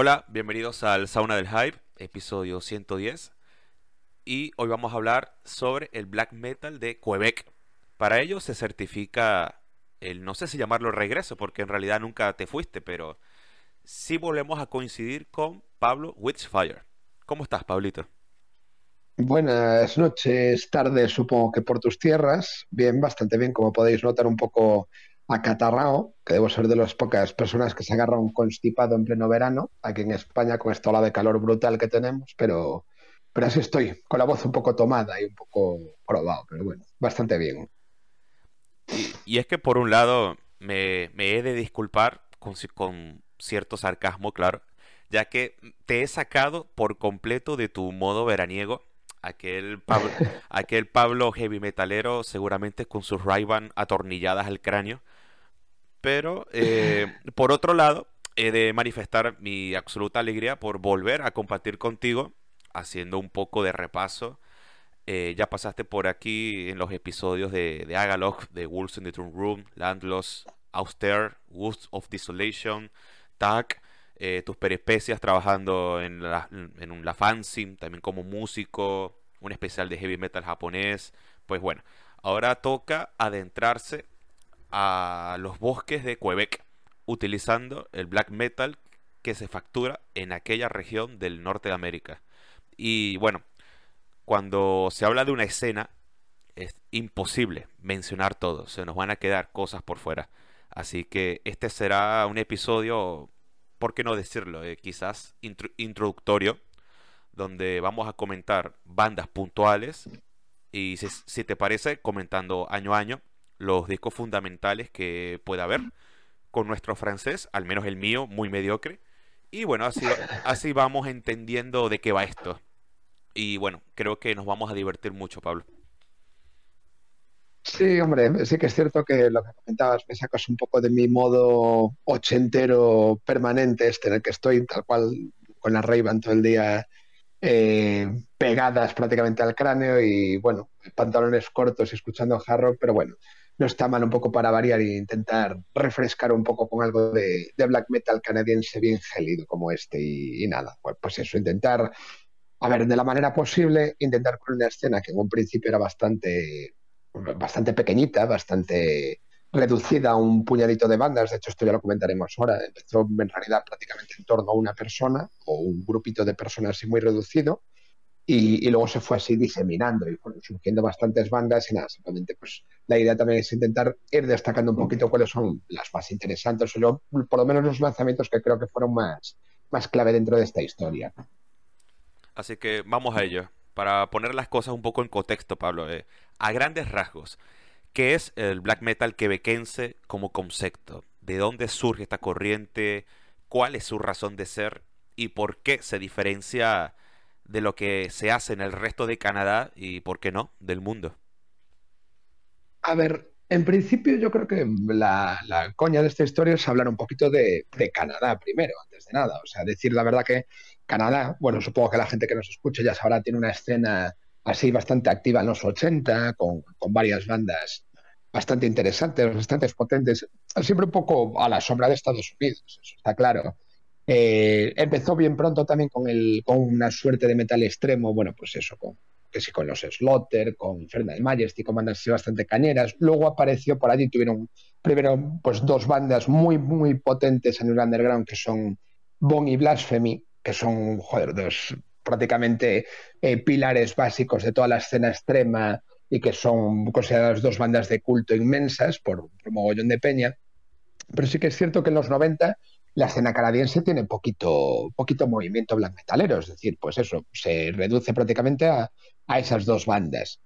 Hola, bienvenidos al Sauna del Hype, episodio 110. Y hoy vamos a hablar sobre el black metal de Quebec. Para ello se certifica el, no sé si llamarlo regreso, porque en realidad nunca te fuiste, pero sí volvemos a coincidir con Pablo Witchfire. ¿Cómo estás, Pablito? Buenas noches, tardes, supongo que por tus tierras. Bien, bastante bien, como podéis notar, un poco acatarrao, que debo ser de las pocas personas que se agarran constipado en pleno verano, aquí en España con esta ola de calor brutal que tenemos, pero, pero así estoy, con la voz un poco tomada y un poco probado, pero bueno, bastante bien. Y, es que por un lado me, he de disculpar con, con cierto sarcasmo, claro, ya que te he sacado por completo de tu modo veraniego. Aquel Pablo, aquel Pablo heavy metalero seguramente con sus ray atornilladas al cráneo pero, eh, por otro lado, he de manifestar mi absoluta alegría por volver a compartir contigo, haciendo un poco de repaso. Eh, ya pasaste por aquí en los episodios de, de Agalog, de Wolves in the Throne Room, Landloss, Auster, Woods of Desolation, Tag, eh, tus peripecias trabajando en la, en la fanzine, también como músico, un especial de heavy metal japonés. Pues bueno, ahora toca adentrarse a los bosques de Quebec utilizando el black metal que se factura en aquella región del norte de América. Y bueno, cuando se habla de una escena es imposible mencionar todo, se nos van a quedar cosas por fuera. Así que este será un episodio, ¿por qué no decirlo? Eh, quizás introductorio, donde vamos a comentar bandas puntuales y si te parece, comentando año a año los discos fundamentales que pueda haber con nuestro francés, al menos el mío, muy mediocre. Y bueno, así, vamos entendiendo de qué va esto. Y bueno, creo que nos vamos a divertir mucho, Pablo. Sí, hombre, sí que es cierto que lo que comentabas me sacas un poco de mi modo ochentero permanente, este en el que estoy tal cual con la ray todo el día eh, pegadas prácticamente al cráneo y bueno, pantalones cortos y escuchando hard pero bueno, no está mal un poco para variar e intentar refrescar un poco con algo de, black metal canadiense bien gélido como este y, nada, pues, pues, eso, intentar, a ver, de la manera posible, intentar con una escena que en un principio era bastante, bastante pequeñita, bastante reducida a un puñadito de bandas, de hecho esto ya lo comentaremos ahora, empezó en realidad prácticamente en torno a una persona o un grupito de personas muy reducido, y, luego se fue así diseminando y fueron surgiendo bastantes bandas y nada, simplemente pues la idea también es intentar ir destacando un poquito cuáles son las más interesantes o por lo menos los lanzamientos que creo que fueron más, más clave dentro de esta historia. Así que vamos a ello. Para poner las cosas un poco en contexto, Pablo, eh, a grandes rasgos, ¿qué es el black metal quebequense como concepto? ¿De dónde surge esta corriente? ¿Cuál es su razón de ser? ¿Y por qué se diferencia de lo que se hace en el resto de Canadá y, ¿por qué no?, del mundo. A ver, en principio yo creo que la, coña de esta historia es hablar un poquito de, Canadá primero, antes de nada. O sea, decir la verdad que Canadá, bueno, supongo que la gente que nos escuche ya sabrá, tiene una escena así bastante activa en los 80, con, con varias bandas bastante interesantes, bastante potentes, siempre un poco a la sombra de Estados Unidos, eso está claro. Eh, empezó bien pronto también con, el, con una suerte de metal extremo, bueno, pues eso, con, que sí, con los Slaughter, con Fernand Majesty, con bandas bastante cañeras. Luego apareció por allí, tuvieron primero pues dos bandas muy, muy potentes en el underground, que son Bone y Blasphemy, que son, joder, dos prácticamente eh, pilares básicos de toda la escena extrema y que son consideradas dos bandas de culto inmensas por, por mogollón de peña. Pero sí que es cierto que en los 90 la escena canadiense tiene poquito, poquito movimiento black metalero, es decir, pues eso, se reduce prácticamente a, esas dos bandas.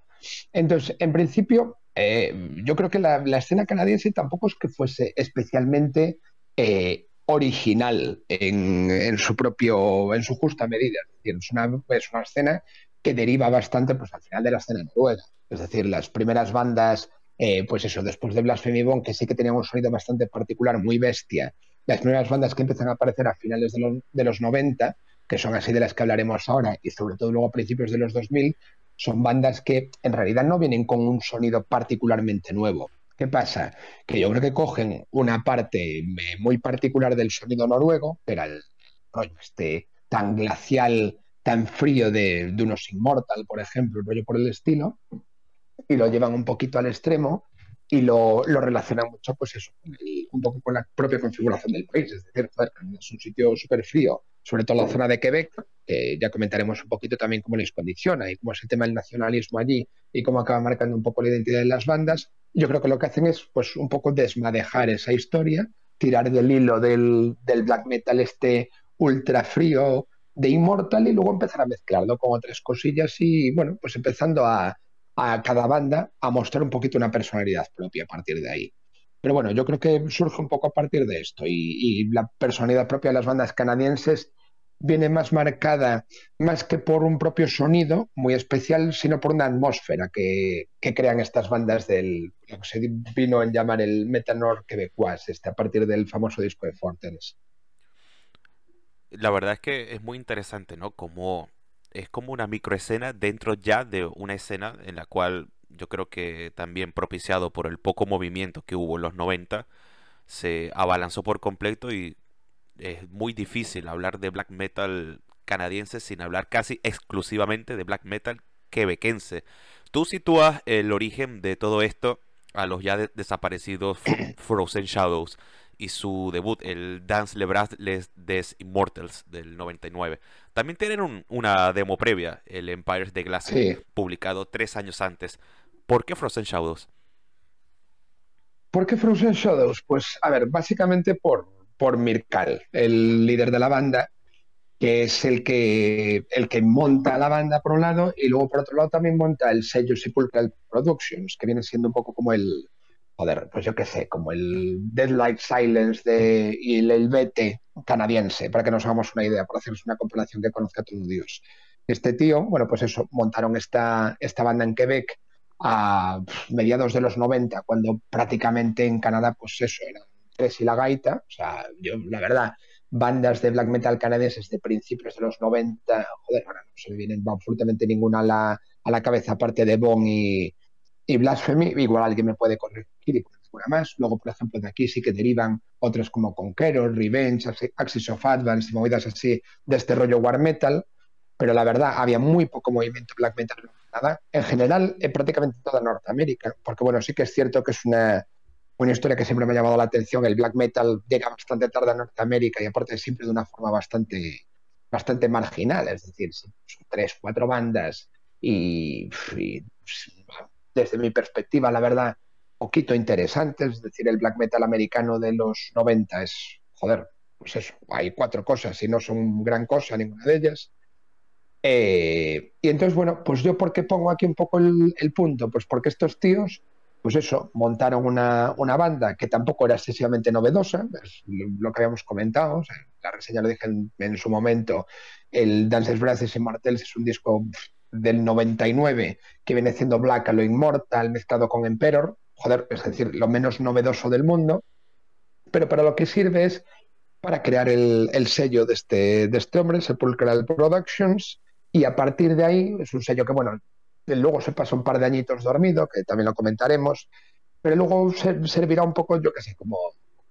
Entonces, en principio, eh, yo creo que la, escena canadiense tampoco es que fuese especialmente eh, original en, su propio, en su justa medida. Es decir, es una, es una escena que deriva bastante, pues al final de la escena noruega. Es decir, las primeras bandas, eh, pues eso, después de Blasphemy Bone, que sí que tenían un sonido bastante particular, muy bestia, las primeras bandas que empiezan a aparecer a finales de los, de los 90, que son así de las que hablaremos ahora, y sobre todo luego a principios de los 2000, son bandas que en realidad no vienen con un sonido particularmente nuevo. ¿Qué pasa? Que yo creo que cogen una parte muy particular del sonido noruego, que era rollo este tan glacial, tan frío de, de unos Immortal, por ejemplo, rollo por el estilo, y lo llevan un poquito al extremo y lo, lo relacionan mucho, pues eso, un poco con la propia configuración del país. Es decir, es un sitio súper frío, sobre todo la zona de Quebec, que ya comentaremos un poquito también cómo les condiciona y cómo es el tema del nacionalismo allí y cómo acaba marcando un poco la identidad de las bandas. Yo creo que lo que hacen es, pues, un poco desmadejar esa historia, tirar del hilo del, del black metal este ultra frío de Immortal y luego empezar a mezclarlo con otras cosillas y, bueno, pues empezando a, a cada banda a mostrar un poquito una personalidad propia a partir de ahí. Pero bueno, yo creo que surge un poco a partir de esto y, la personalidad propia de las bandas canadienses viene más marcada, más que por un propio sonido muy especial, sino por una atmósfera que, crean estas bandas del lo que se vino en llamar el metanor quebecois, este, a partir del famoso disco de Fortens. La verdad es que es muy interesante, ¿no? Como es como una microescena dentro ya de una escena en la cual yo creo que también propiciado por el poco movimiento que hubo en los 90, se abalanzó por completo y es muy difícil hablar de black metal canadiense sin hablar casi exclusivamente de black metal quebequense. Tú sitúas el origen de todo esto a los ya desaparecidos Frozen Shadows y su debut, el Dance Le Bras des Immortals del 99. También tienen una demo previa, el Empires de Glass, publicado tres años antes. ¿Por qué Frozen Shadows? ¿Por qué Frozen Shadows? Pues, a ver, básicamente por, por Mirkal, el líder de la banda, que es el que, el que monta la banda por un lado y luego por otro lado también monta el sello Sepulchral Productions, que viene siendo un poco como el, joder, pues yo qué sé, como el Deadlight Silence de, y el, BT canadiense, para que nos hagamos una idea, para hacernos una compilación que conozca todo Dios. Este tío, bueno, pues eso, montaron esta, esta banda en Quebec a mediados de los 90, cuando prácticamente en Canadá, pues eso, eran tres y la gaita. O sea, yo, la verdad, bandas de black metal canadienses de principios de los 90, joder, ahora no se me vienen absolutamente ninguna a la, a la cabeza, aparte de Bon y, y Blasphemy, igual alguien me puede corregir y poner más. Luego, por ejemplo, de aquí sí que derivan otros como Conqueror, Revenge, Axis of Advance y movidas así de este rollo war metal. Pero la verdad, había muy poco movimiento black metal Canadá. En general, en prácticamente toda Norteamérica. Porque, bueno, sí que es cierto que es una, una historia que siempre me ha llamado la atención. El black metal llega bastante tarde a Norteamérica y aparte siempre de una forma bastante, bastante marginal. Es decir, son tres, cuatro bandas y, y desde mi perspectiva, la verdad, poquito interesante. Es decir, el black metal americano de los 90 es, joder, pues eso, hay cuatro cosas y no son gran cosa ninguna de ellas. Eh, y entonces, bueno, pues yo, ¿por qué pongo aquí un poco el, punto? Pues porque estos tíos, pues eso, montaron una, banda que tampoco era excesivamente novedosa, es lo que habíamos comentado, la reseña lo dije en, su momento, el Dances Braces y Martels es un disco del 99 que viene siendo Black a lo Immortal mezclado con Emperor, joder, es decir, lo menos novedoso del mundo, pero para lo que sirve es para crear el, sello de este, de este hombre, Sepulchral Productions, y a partir de ahí es un sello que, bueno, luego se pasa un par de añitos dormido, que también lo comentaremos, pero luego servirá un poco, yo qué sé, como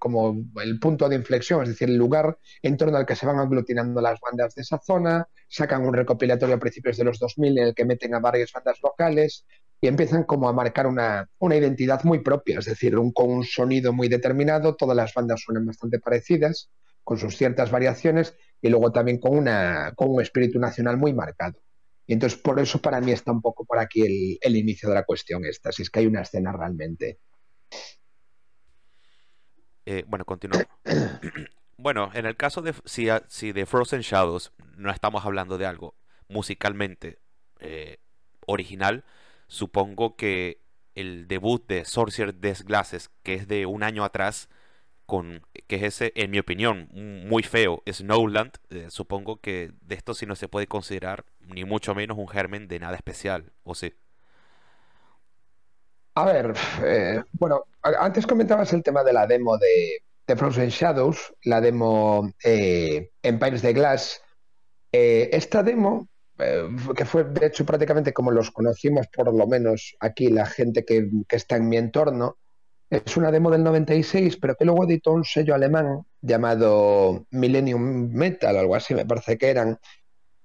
como el punto de inflexión, es decir, el lugar en torno al que se van aglutinando las bandas de esa zona, sacan un recopilatorio a principios de los 2000 en el que meten a varias bandas locales y empiezan como a marcar una, identidad muy propia, es decir, con un sonido muy determinado, todas las bandas suenan bastante parecidas, con sus ciertas variaciones y luego también con, una, con un espíritu nacional muy marcado. Y entonces por eso para mí está un poco por aquí el, el inicio de la cuestión esta, si es que hay una escena realmente. Eh, bueno, continuamos. bueno, en el caso de si, si de Frozen Shadows no estamos hablando de algo musicalmente eh, original, supongo que el debut de Sorcerer Des Glasses, que es de un año atrás, con, que es ese, en mi opinión, muy feo, Snowland, eh, supongo que de esto sí no se puede considerar ni mucho menos un germen de nada especial, ¿o sí? A ver, eh, bueno, antes comentabas el tema de la demo de, Frozen Shadows, la demo eh, Empires de Glass. Eh, esta demo, que fue de hecho prácticamente como los conocimos, por lo menos aquí la gente que, está en mi entorno, Es una demo del 96, pero que luego editó un sello alemán llamado Millennium Metal, algo así me parece que eran,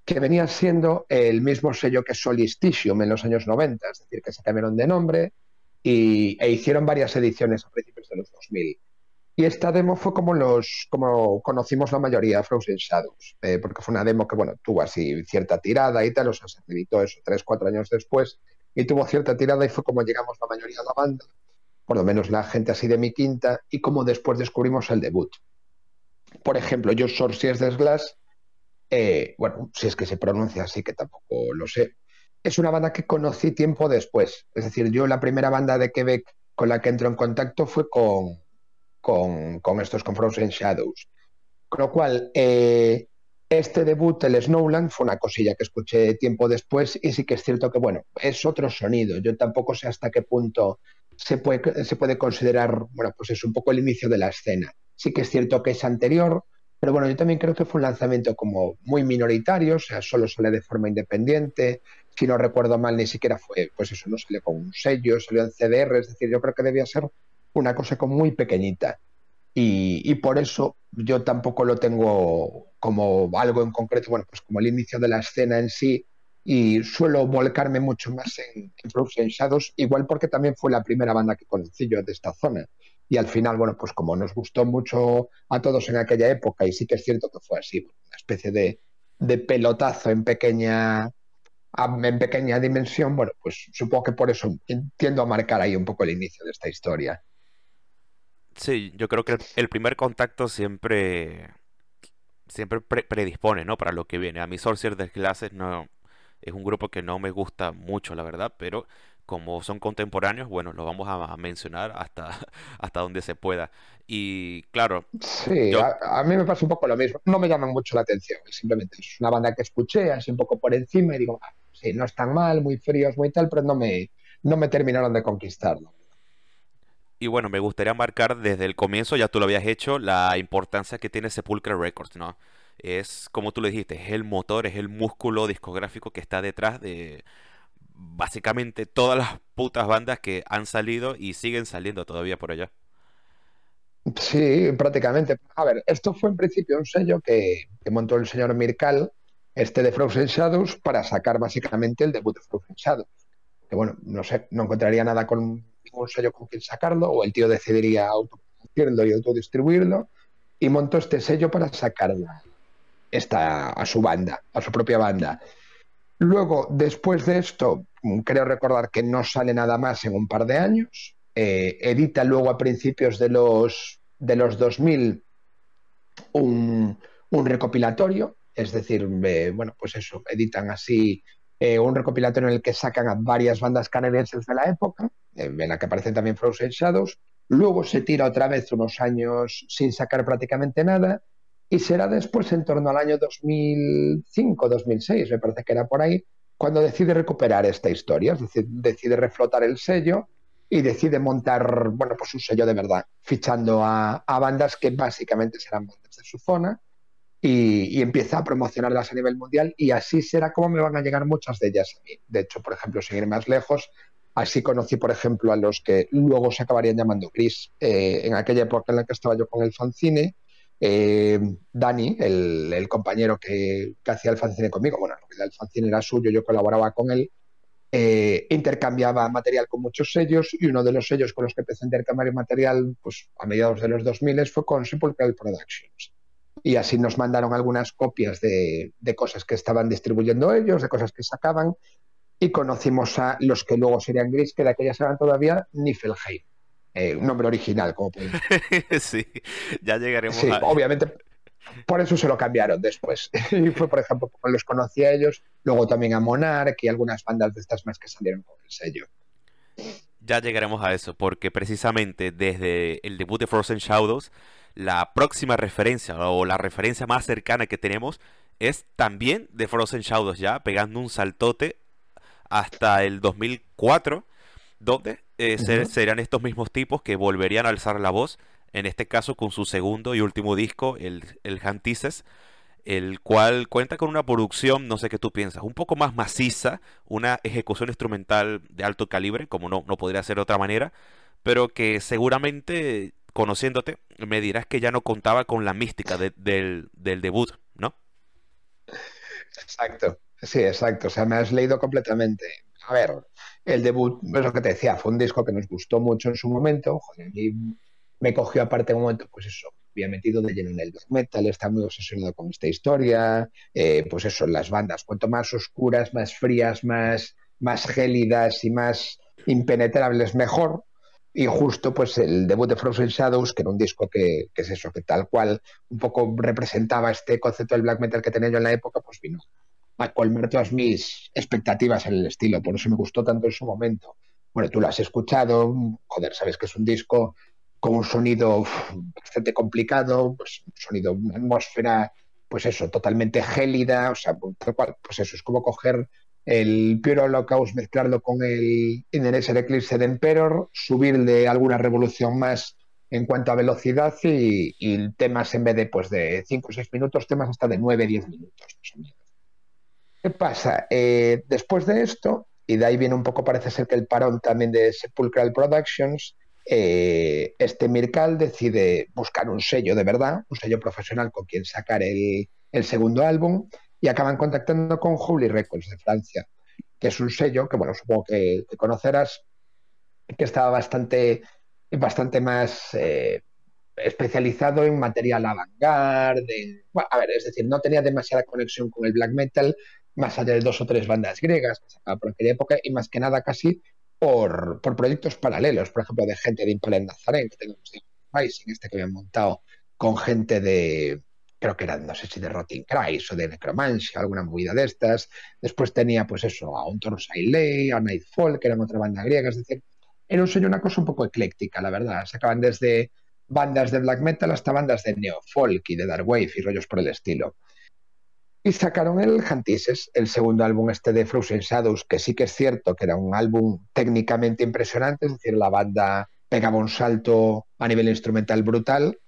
que venía siendo el mismo sello que Solisticium en los años 90, es decir, que se cambiaron de nombre y, e hicieron varias ediciones a principios de los 2000. Y esta demo fue como los como conocimos la mayoría Frozen Shadows, eh, porque fue una demo que bueno tuvo así cierta tirada y tal, o sea, se editó eso tres, cuatro años después y tuvo cierta tirada y fue como llegamos la mayoría de la banda por lo menos la gente así de mi quinta, y como después descubrimos el debut. Por ejemplo, yo Sorciers des Glass, eh, bueno, si es que se pronuncia así, que tampoco lo sé, es una banda que conocí tiempo después. Es decir, yo la primera banda de Quebec con la que entro en contacto fue con, con, estos, con Frozen Shadows. Con lo cual, eh, este debut, el Snowland, fue una cosilla que escuché tiempo después y sí que es cierto que, bueno, es otro sonido. Yo tampoco sé hasta qué punto se puede, se puede considerar, bueno, pues es un poco el inicio de la escena. Sí que es cierto que es anterior, pero bueno, yo también creo que fue un lanzamiento como muy minoritario, o sea, solo sale de forma independiente. Si no recuerdo mal, ni siquiera fue, pues eso, no salió con un sello, salió en CDR, es decir, yo creo que debía ser una cosa como muy pequeñita. Y, y, por eso yo tampoco lo tengo como algo en concreto, bueno, pues como el inicio de la escena en sí, y suelo volcarme mucho más en, en Frozen Shadows, igual porque también fue la primera banda que conocí yo de esta zona. Y al final, bueno, pues como nos gustó mucho a todos en aquella época, y sí que es cierto que fue así, una especie de, de pelotazo en pequeña, en pequeña dimensión, bueno, pues supongo que por eso tiendo a marcar ahí un poco el inicio de esta historia. Sí, yo creo que el, primer contacto siempre siempre predispone, ¿no? Para lo que viene. A mi Sorcerer de clases no, es un grupo que no me gusta mucho, la verdad, pero como son contemporáneos, bueno, lo vamos a mencionar hasta, hasta donde se pueda. Y claro. Sí, a, mí me pasa un poco lo mismo. No me llaman mucho la atención. Simplemente es una banda que escuché así un poco por encima y digo, ah, sí, no están mal, muy fríos, muy tal, pero no me, no me terminaron de conquistarlo. Y bueno, me gustaría marcar desde el comienzo, ya tú lo habías hecho, la importancia que tiene Sepulchre Records, ¿no? es, como tú le dijiste, es el motor, es el músculo discográfico que está detrás de básicamente todas las putas bandas que han salido y siguen saliendo todavía por allá. Sí, prácticamente. A ver, esto fue en principio un sello que, montó el señor Mirkal, este de Frozen Shadows, para sacar básicamente el debut de Frozen Shadows. Que bueno, no sé, no encontraría nada con ningún sello con quien sacarlo, o el tío decidiría autoproducirlo y autodistribuirlo, y montó este sello para sacarlo esta, a su banda, a su propia banda. Luego, después de esto, creo recordar que no sale nada más en un par de años. Eh, edita luego a principios de los, de los 2000 un, un recopilatorio, es decir, eh, bueno, pues eso, editan así eh, un recopilatorio en el que sacan a varias bandas canadienses de la época, en la que aparecen también Frozen Shadows. Luego se tira otra vez unos años sin sacar prácticamente nada y será después, en torno al año 2005-2006, me parece que era por ahí, cuando decide recuperar esta historia, es decir, decide reflotar el sello y decide montar, bueno, pues un sello de verdad, fichando a, bandas que básicamente serán bandas de su zona y, y, empieza a promocionarlas a nivel mundial y así será como me van a llegar muchas de ellas a mí. De hecho, por ejemplo, seguir más lejos, así conocí, por ejemplo, a los que luego se acabarían llamando Gris eh, en aquella época en la que estaba yo con el fanzine eh, Dani, el, compañero que, hacía el fanzine conmigo, bueno, el fanzine era suyo, yo colaboraba con él, eh, intercambiaba material con muchos sellos y uno de los sellos con los que empecé a intercambiar material pues, a mediados de los 2000 fue con Sepulchral Productions. Y así nos mandaron algunas copias de, de cosas que estaban distribuyendo ellos, de cosas que sacaban, y conocimos a los que luego serían Gris, que de aquellas eran todavía Niflheim eh, un nombre original, como pueden Sí, ya llegaremos sí, Obviamente, por eso se lo cambiaron después. y fue, por ejemplo, los conocí a ellos, luego también a Monarch y algunas bandas de estas más que salieron con el sello. Ya llegaremos a eso, porque precisamente desde el debut de Frozen Shadows, la próxima referencia o la referencia más cercana que tenemos es también de Frozen Shadows, ya pegando un saltote hasta el 2004 donde eh, serían estos mismos tipos que volverían a alzar la voz, en este caso con su segundo y último disco, el, el Hantises, el cual cuenta con una producción, no sé qué tú piensas, un poco más maciza, una ejecución instrumental de alto calibre, como no, no podría ser de otra manera, pero que seguramente, conociéndote, me dirás que ya no contaba con la mística del, debut, ¿no? Exacto, sí, exacto. O sea, me has leído completamente. A ver, el debut, es lo que te decía, fue un disco que nos gustó mucho en su momento. Joder, mí me cogió aparte un momento, pues eso, había metido de lleno en el black metal, está muy obsesionado con esta historia, eh, pues eso, las bandas, cuanto más oscuras, más frías, más, más gélidas y más impenetrables, mejor. Y justo pues el debut de Frozen Shadows, que era un disco que, que, es eso, que tal cual un poco representaba este concepto del black metal que tenía yo en la época, pues vino a colmar todas mis expectativas en el estilo. Por eso me gustó tanto en su momento. Bueno, tú lo has escuchado, joder, sabes que es un disco con un sonido bastante complicado, pues un sonido, una atmósfera, pues eso, totalmente gélida, o sea, tal cual, pues eso, es como coger el Pure Holocaust, mezclarlo con el Inner Eclipse de Emperor, subirle alguna revolución más en cuanto a velocidad y, y temas en vez de pues de 5 o 6 minutos, temas hasta de 9 10 minutos. ¿Qué pasa? Eh, después de esto, y de ahí viene un poco, parece ser que el parón también de Sepulchral Productions, eh, este Mircal decide buscar un sello de verdad, un sello profesional con quien sacar el, segundo álbum, y acaban contactando con Holy Records de Francia, que es un sello que, bueno, supongo que, conocerás, que estaba bastante, bastante más eh, especializado en material avant-garde. a ver, es decir, no tenía demasiada conexión con el black metal, más allá de dos o tres bandas griegas que sacaba por aquella época, y más que nada casi por, por proyectos paralelos, por ejemplo, de gente de Impala en Nazaré, que tenemos Rising, este que habían montado con gente de, creo que eran, no sé si de Rotting Christ o de Necromancy, alguna movida de estas. Después tenía, pues eso, a un Sailei, a Nightfall, que eran otra banda griega, es decir, era un sello una cosa un poco ecléctica, la verdad. Sacaban desde bandas de black metal hasta bandas de neo-folk y de dark wave y rollos por el estilo. Y sacaron el Hantises, el segundo álbum este de Frozen Shadows, que sí que es cierto que era un álbum técnicamente impresionante, es decir, la banda pegaba un salto a nivel instrumental brutal,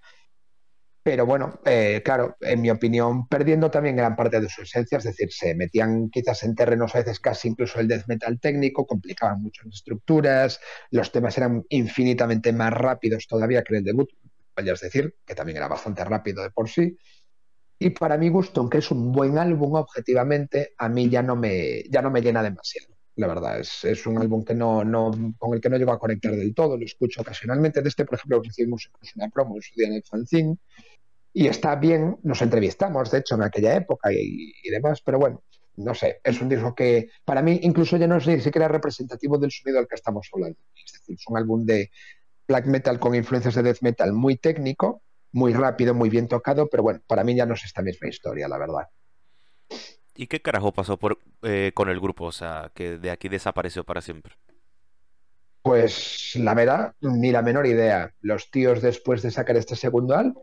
pero bueno, eh, claro, en mi opinión, perdiendo también gran parte de su esencia, es decir, se metían quizás en terrenos a veces casi incluso el death metal técnico, complicaban mucho las estructuras, los temas eran infinitamente más rápidos todavía que el debut, es decir, que también era bastante rápido de por sí, y para mi gusto, aunque es un buen álbum objetivamente, a mí ya no me, ya no me llena demasiado. La verdad, es, es un álbum que no, no, con el que no llego a conectar del todo, lo escucho ocasionalmente. De este, por ejemplo, incluso una promo en su día en el fanzine. Y está bien, nos entrevistamos, de hecho, en aquella época y, y demás, pero bueno, no sé, es un disco que para mí incluso ya no es ni siquiera representativo del sonido del que estamos hablando. Es decir, es un álbum de black metal con influencias de death metal muy técnico, muy rápido, muy bien tocado, pero bueno, para mí ya no es esta misma historia, la verdad. ¿Y qué carajo pasó por, eh, con el grupo? O sea, que de aquí desapareció para siempre. Pues la verdad, ni la menor idea. Los tíos después de sacar este segundo álbum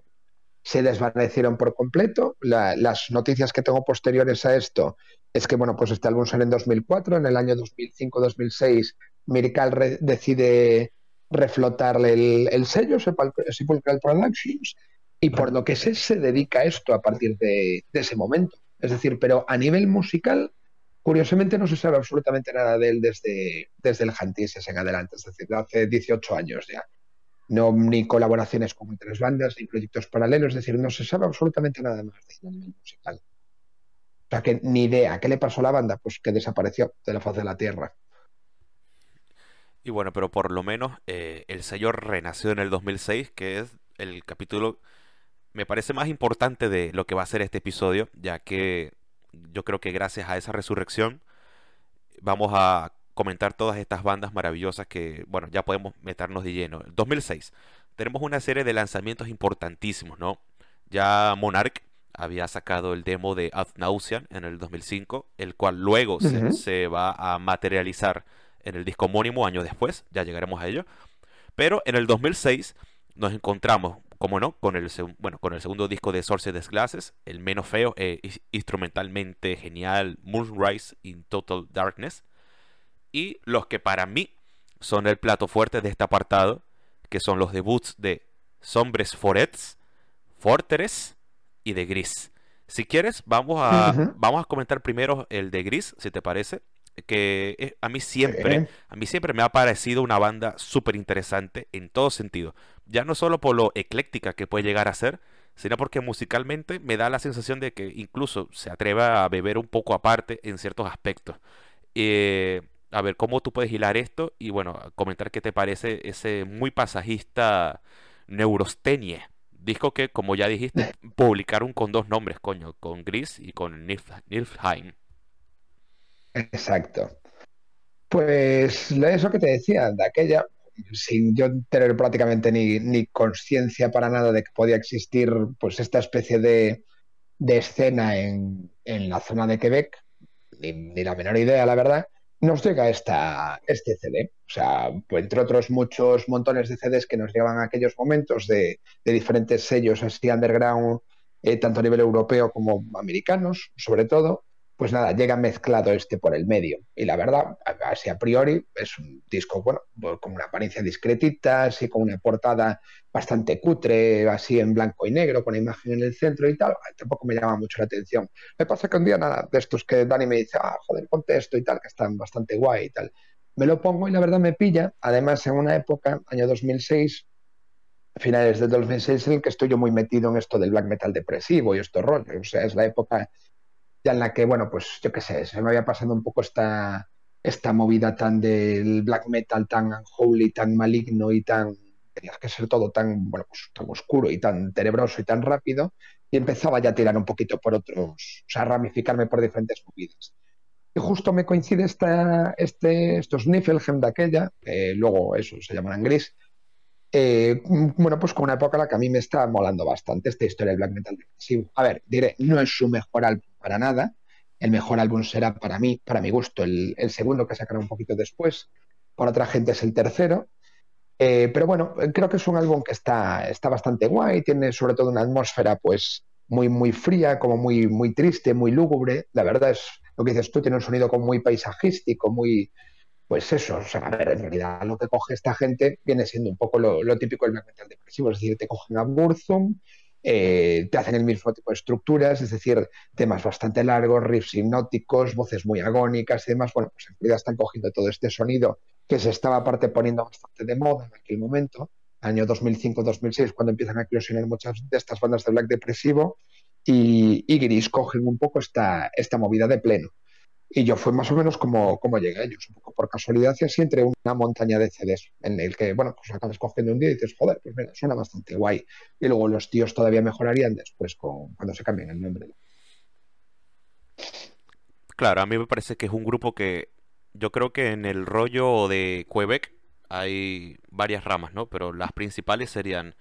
se desvanecieron por completo. las noticias que tengo posteriores a esto es que, bueno, pues este álbum sale en 2004, en el año 2005-2006 Miracle decide reflotarle el, el sello Sepulchral Productions y por lo que sé se dedica a esto a partir de, ese momento. Es decir, pero a nivel musical, curiosamente no se sabe absolutamente nada de él desde, desde el Hantises en adelante, es decir, hace 18 años ya. No, ni colaboraciones con otras bandas, ni proyectos paralelos, es decir, no se sabe absolutamente nada más de él a nivel musical. O sea que ni idea. ¿Qué le pasó a la banda? Pues que desapareció de la faz de la Tierra. Y bueno, pero por lo menos eh, el sello renació en el 2006, que es el capítulo, me parece más importante de lo que va a ser este episodio, ya que yo creo que gracias a esa resurrección vamos a comentar todas estas bandas maravillosas que, bueno, ya podemos meternos de lleno. 2006, tenemos una serie de lanzamientos importantísimos, ¿no? Ya Monarch había sacado el demo de Ad en el 2005, el cual luego se, se va a materializar en el disco homónimo años después, ya llegaremos a ello. Pero en el 2006 nos encontramos, como no, con el, bueno, con el segundo disco de Sorcerer's Glasses, el menos feo e instrumentalmente genial, Moonrise in Total Darkness. Y los que para mí son el plato fuerte de este apartado, que son los debuts de Sombres Forets, Fortress y de Gris. Si quieres, vamos a, vamos a comentar primero el de Gris, si te parece, que a mí siempre, a mí siempre me ha parecido una banda súper interesante en todo sentido. Ya no solo por lo ecléctica que puede llegar a ser, sino porque musicalmente me da la sensación de que incluso se atreve a beber un poco aparte en ciertos aspectos. Eh, a ver cómo tú puedes hilar esto y bueno, comentar qué te parece ese muy pasajista Neurostenie. Disco que, como ya dijiste, publicaron con dos nombres, coño, con Gris y con Niflheim. Exacto. Pues eso que te decía, de aquella, sin yo tener prácticamente ni, ni conciencia para nada de que podía existir pues esta especie de, de escena en, en, la zona de Quebec, ni, ni, la menor idea, la verdad, nos llega esta, este CD. O sea, pues, entre otros muchos montones de CDs que nos llevan a aquellos momentos de, de diferentes sellos así underground, eh, tanto a nivel europeo como americanos, sobre todo pues nada, llega mezclado este por el medio. Y la verdad, así a priori, es un disco, bueno, pues con una apariencia discretita, así con una portada bastante cutre, así en blanco y negro, con la imagen en el centro y tal. Tampoco me llama mucho la atención. Me pasa que un día nada, de estos que Dani me dice, ah, joder, ponte esto y tal, que están bastante guay y tal. Me lo pongo y la verdad me pilla, además en una época, año 2006, finales de 2006, en el que estoy yo muy metido en esto del black metal depresivo y estos rollos. O sea, es la época ya en la que, bueno, pues yo qué sé, se me había pasado un poco esta, esta movida tan del black metal, tan unholy, tan maligno y tan, tenía que ser todo tan, bueno, pues tan oscuro y tan tenebroso y tan rápido, y empezaba ya a tirar un poquito por otros, o sea, a ramificarme por diferentes movidas. Y justo me coincide esta, este, estos Niflheim de aquella, que luego eso se llaman gris, eh, bueno, pues con una época en la que a mí me está molando bastante esta historia del black metal depresivo. A ver, diré, no es su mejor álbum para nada. El mejor álbum será para mí, para mi gusto, el, segundo que sacará un poquito después. Para otra gente es el tercero. Eh, pero bueno, creo que es un álbum que está, está bastante guay, tiene sobre todo una atmósfera pues muy, muy fría, como muy, muy triste, muy lúgubre. La verdad es lo que dices tú, tiene un sonido como muy paisajístico, muy, pues eso, o sea, a ver, en realidad lo que coge esta gente viene siendo un poco lo, típico del black metal depresivo, es decir, te cogen a Burzum, eh, te hacen el mismo tipo de estructuras, es decir, temas bastante largos, riffs hipnóticos, voces muy agónicas y demás. Bueno, pues en realidad están cogiendo todo este sonido que se estaba aparte poniendo bastante de moda en aquel momento, año 2005-2006, cuando empiezan a eclosionar muchas de estas bandas de black depresivo, y, y Gris cogen un poco esta, esta movida de pleno. Y yo fue más o menos como, como llegué a ellos, un poco por casualidad y así entre una montaña de CDs, en el que, bueno, pues acabas cogiendo un día y dices, joder, pues mira, suena bastante guay. Y luego los tíos todavía mejorarían después con, cuando se cambien el nombre. Claro, a mí me parece que es un grupo que yo creo que en el rollo de Quebec hay varias ramas, ¿no? Pero las principales serían.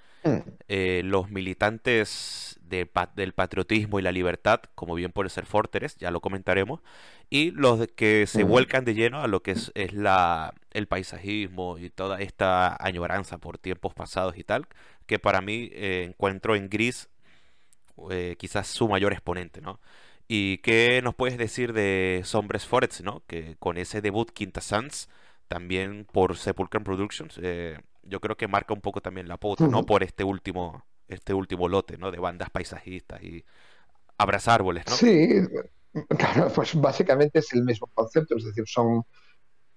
Eh, los militantes del patriotismo y la libertad, como bien puede ser Fortress, ya lo comentaremos, y los que se vuelcan de lleno a lo que es, la, el paisajismo y toda esta añoranza por tiempos pasados y tal, que para mí eh, encuentro en Gris eh, quizás su mayor exponente, ¿no? ¿Y qué nos puedes decir de Sombres Forest, ¿no? Que con ese debut Quinta Sans, también por Sepulchre Productions, eh, yo creo que marca un poco también la pauta, ¿no? Por este último este último lote, ¿no? De bandas paisajistas y abrazar árboles, ¿no? Sí, claro, pues básicamente es el mismo concepto, es decir, son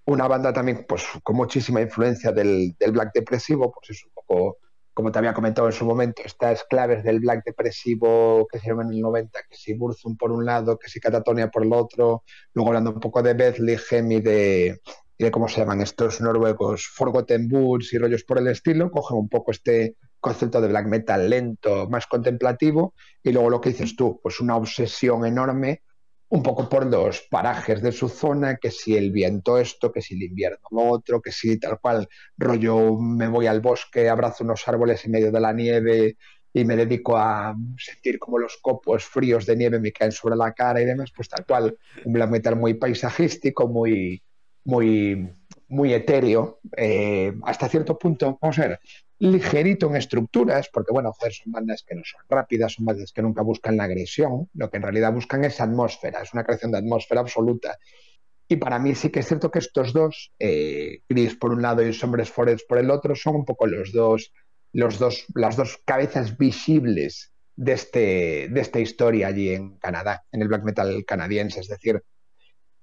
una banda también pues con muchísima influencia del, black depresivo, pues es un poco, como te había comentado en su momento, estas claves del black depresivo que se llaman en el 90, que si Burzum por un lado, que si Catatonia por el otro, luego hablando un poco de Bethlehem y de, y de cómo se llaman estos noruegos, Forgotten y rollos por el estilo, cogen un poco este concepto de black metal lento, más contemplativo, y luego lo que dices tú, pues una obsesión enorme un poco por los parajes de su zona, que si el viento esto, que si el invierno lo otro, que si tal cual rollo me voy al bosque, abrazo unos árboles en medio de la nieve y me dedico a sentir como los copos fríos de nieve me caen sobre la cara y demás, pues tal cual, un black metal muy paisajístico, muy, muy, muy etéreo, eh, hasta cierto punto, vamos a ver, ligerito en estructuras, porque bueno, joder, son bandas que no son rápidas, son bandas que nunca buscan la agresión, lo que en realidad buscan es atmósfera, es una creación de atmósfera absoluta. Y para mí sí que es cierto que estos dos, eh, Gris por un lado y Sombres Forest por el otro, son un poco los dos, los dos, las dos cabezas visibles de, este, de esta historia allí en Canadá, en el black metal canadiense. Es decir,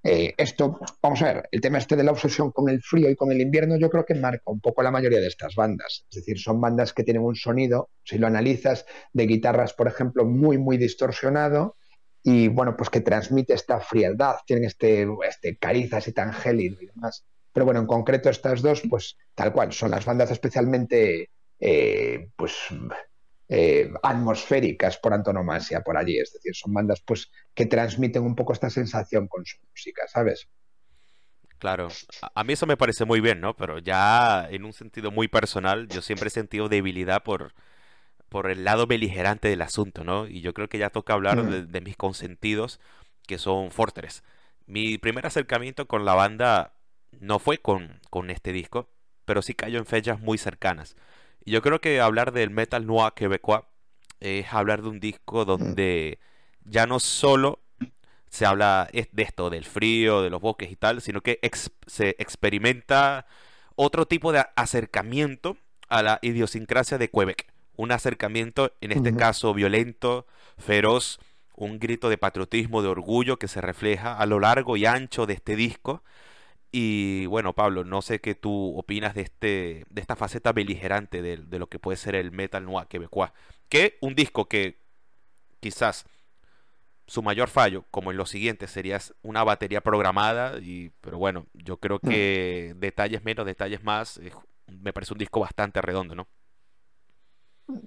Eh, esto, vamos a ver, el tema este de la obsesión con el frío y con el invierno yo creo que marca un poco la mayoría de estas bandas. Es decir, son bandas que tienen un sonido, si lo analizas, de guitarras, por ejemplo, muy, muy distorsionado y bueno, pues que transmite esta frialdad, tienen este, este cariz así tan gélido y demás. Pero bueno, en concreto estas dos, pues tal cual, son las bandas especialmente, eh, pues eh, atmosféricas por antonomasia por allí. Es decir, son bandas pues que transmiten un poco esta sensación con su música, ¿sabes? Claro, a mí eso me parece muy bien, ¿no? Pero ya en un sentido muy personal, yo siempre he sentido debilidad por, por el lado beligerante del asunto, ¿no? Y yo creo que ya toca hablar mm. de, mis consentidos, que son Fortress. Mi primer acercamiento con la banda no fue con, con este disco, pero sí cayó en fechas muy cercanas. Yo creo que hablar del metal noir quebecois es hablar de un disco donde ya no solo se habla de esto, del frío, de los bosques y tal, sino que se experimenta otro tipo de acercamiento a la idiosincrasia de Quebec. Un acercamiento, en este caso, violento, feroz, un grito de patriotismo, de orgullo que se refleja a lo largo y ancho de este disco y bueno, Pablo, no sé qué tú opinas de, este, de esta faceta beligerante de, lo que puede ser el metal noir quebecois. Que un disco que quizás su mayor fallo, como en los siguientes, sería una batería programada. Y, pero bueno, yo creo mm. que detalles menos, detalles más, me parece un disco bastante redondo, ¿no?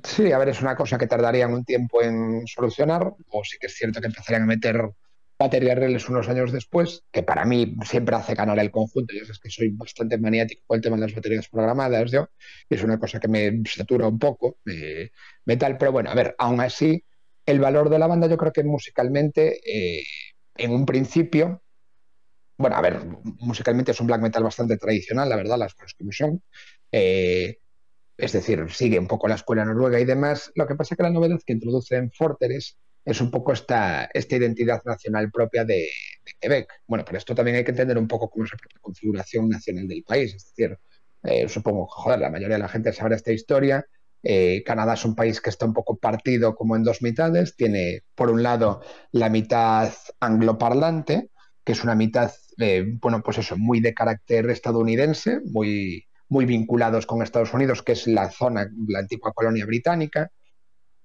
Sí, a ver, es una cosa que tardarían un tiempo en solucionar, o sí que es cierto que empezarían a meter baterías reales unos años después, que para mí siempre hace ganar el conjunto. Yo es que soy bastante maniático con el tema de las baterías programadas, yo, y es una cosa que me satura un poco, me, tal, pero bueno, a ver, aún así, el valor de la banda yo creo que musicalmente, eh, en un principio, bueno, a ver, musicalmente es un black metal bastante tradicional, la verdad, las cosas como son. Eh, es decir, sigue un poco la escuela noruega y demás. Lo que pasa es que la novedad que introduce en Forteres es un poco esta, identidad nacional propia de, Quebec. Bueno, pero esto también hay que entender un poco cómo es la configuración nacional del país. Es decir, eh, supongo joder, la mayoría de la gente sabrá esta historia. Eh, Canadá es un país que está un poco partido como en dos mitades. Tiene, por un lado, la mitad angloparlante, que es una mitad, eh, bueno, pues eso, muy de carácter estadounidense, muy, muy vinculados con Estados Unidos, que es la zona, la antigua colonia británica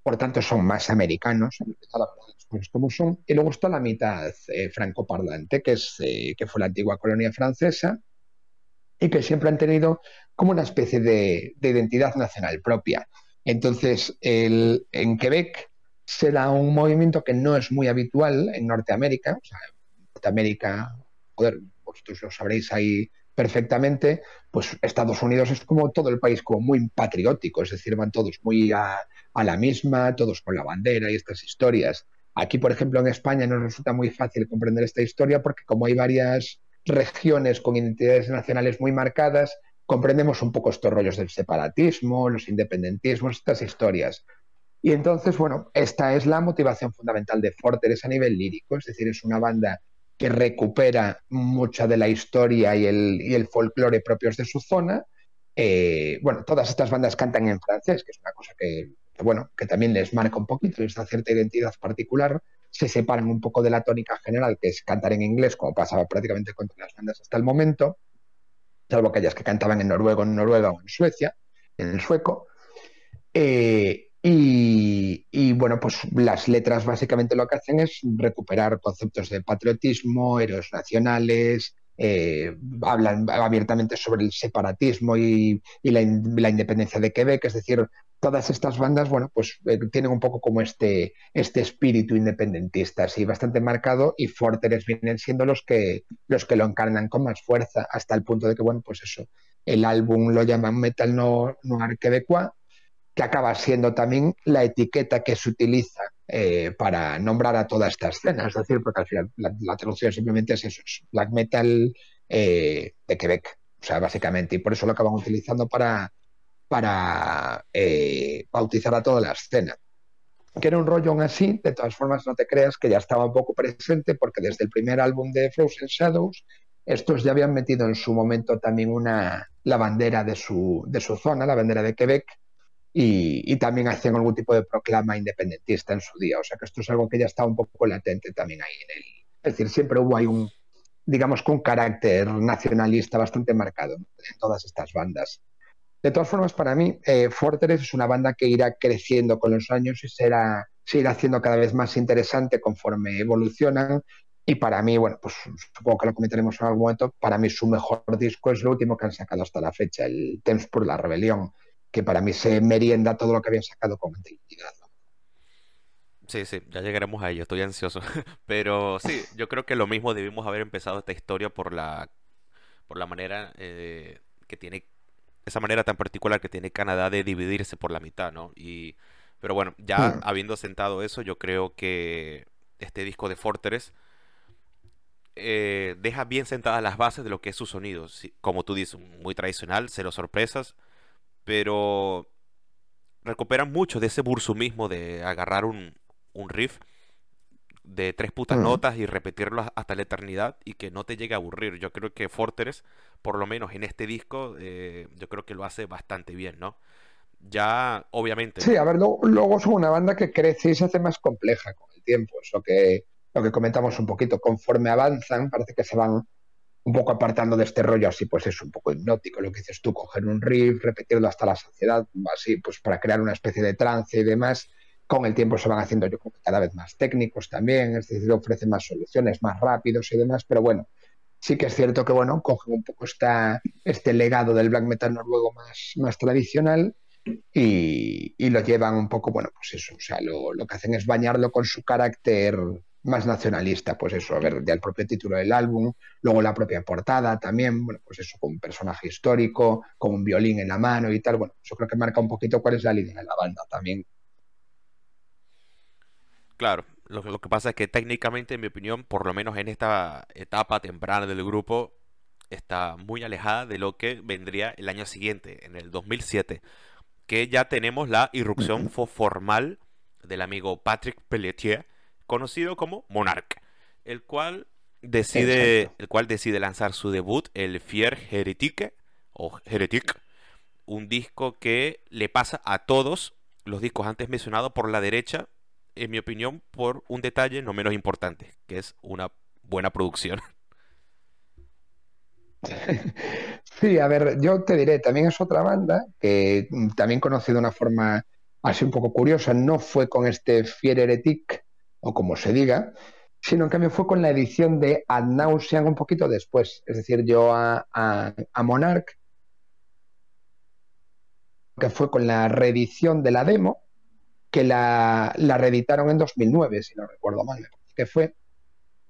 por tanto son más americanos, las cosas como son, y luego está la mitad eh, francoparlante, que, es, eh, que fue la antigua colonia francesa, y que siempre han tenido como una especie de, identidad nacional propia. Entonces, en Quebec se da un movimiento que no es muy habitual en Norteamérica, o sea, Norteamérica, joder, vosotros lo sabréis ahí perfectamente, pues Estados Unidos es como todo el país como muy patriótico, es decir, van todos muy a, a la misma, todos con la bandera y estas historias. Aquí, por ejemplo, en España nos resulta muy fácil comprender esta historia porque como hay varias regiones con identidades nacionales muy marcadas, comprendemos un poco estos rollos del separatismo, los independentismos, estas historias. Y entonces, bueno, esta es la motivación fundamental de Forteres a nivel lírico, es decir, es una banda que recupera mucha de la historia y el, y el folclore propios de su zona. Eh, bueno, todas estas bandas cantan en francés, que es una cosa que bueno, que también les marca un poquito, les da cierta identidad particular, se separan un poco de la tónica general, que es cantar en inglés, como pasaba prácticamente con todas las bandas hasta el momento, salvo aquellas que cantaban en noruego, en Noruega o en Suecia, en el sueco. Eh, y, bueno, pues las letras básicamente lo que hacen es recuperar conceptos de patriotismo, héroes nacionales, eh, hablan abiertamente sobre el separatismo y, la, independencia de Quebec, es decir, todas estas bandas, bueno, pues eh, tienen un poco como este, este espíritu independentista, así bastante marcado, y Forteres vienen siendo los que, los que lo encarnan con más fuerza, hasta el punto de que, bueno, pues eso, el álbum lo llaman Metal Noir, Noir Quebecois, que acaba siendo también la etiqueta que se utiliza eh, para nombrar a toda esta escena. Es decir, porque al final la, traducción simplemente es eso, es black metal eh, de Quebec, o sea, básicamente, y por eso lo acaban utilizando para, para eh, bautizar a toda la escena. Que era un rollo así, de todas formas no te creas que ya estaba un poco presente, porque desde el primer álbum de Frozen Shadows, estos ya habían metido en su momento también una, la bandera de su, de su zona, la bandera de Quebec, y, también hacían algún tipo de proclama independentista en su día. O sea que esto es algo que ya está un poco latente también ahí en el. Es decir, siempre hubo ahí un, digamos, con carácter nacionalista bastante marcado en todas estas bandas. De todas formas, para mí, eh, es una banda que irá creciendo con los años y será, se irá haciendo cada vez más interesante conforme evolucionan. Y para mí, bueno, pues supongo que lo comentaremos en algún momento, para mí su mejor disco es lo último que han sacado hasta la fecha, el Temps por la Rebelión, que para mí se merienda todo lo que habían sacado con anterioridad. Sí, sí, ya llegaremos a ello, estoy ansioso. Pero sí, yo creo que lo mismo debimos haber empezado esta historia por la, por la manera eh, que tiene, esa manera tan particular que tiene Canadá de dividirse por la mitad, ¿no? Y, pero bueno, ya habiendo sentado eso, yo creo que este disco de Fortress eh, deja bien sentadas las bases de lo que es su sonido. como tú dices, muy tradicional, cero sorpresas, pero recuperan mucho de ese bursumismo de agarrar un, un riff de tres putas mm. notas y repetirlo hasta la eternidad y que no te llegue a aburrir. Yo creo que Fortress, por lo menos en este disco, eh, yo creo que lo hace bastante bien, ¿no? Ya, obviamente. Sí, a ver, luego, son una banda que crece y se hace más compleja con el tiempo. Eso que lo que comentamos un poquito, conforme avanzan, parece que se van un poco apartando de este rollo así, pues es un poco hipnótico lo que dices tú, coger un riff, repetirlo hasta la saciedad, así, pues para crear una especie de trance y demás con el tiempo se van haciendo yo creo cada vez más técnicos también, es decir, ofrecen más soluciones, más rápidos y demás, pero bueno, sí que es cierto que bueno, cogen un poco esta, este legado del black metal noruego más, tradicional y, lo llevan un poco, bueno, pues eso, o sea, lo, lo, que hacen es bañarlo con su carácter más nacionalista, pues eso, a ver, ya el propio título del álbum, luego la propia portada también, bueno, pues eso, con un personaje histórico, con un violín en la mano y tal, bueno, yo creo que marca un poquito cuál es la línea de la banda también, Claro, lo, que pasa es que técnicamente, en mi opinión, por lo menos en esta etapa temprana del grupo, está muy alejada de lo que vendría el año siguiente, en el 2007, que ya tenemos la irrupción formal del amigo Patrick Pelletier, conocido como Monarch, el cual decide, el cual decide lanzar su debut, el Fier Heretique, o Heretic, un disco que le pasa a todos los discos antes mencionados por la derecha en mi opinión, por un detalle no menos importante, que es una buena producción. Sí, a ver, yo te diré, también es otra banda que también conocí de una forma así un poco curiosa, no fue con este Fier Heretic, o como se diga, sino en cambio fue con la edición de Ad Nauseam un poquito después. Es decir, yo a, a, a Monarch, que fue con la reedición de la demo, que la, reeditaron en 2009, si no recuerdo mal, que fue.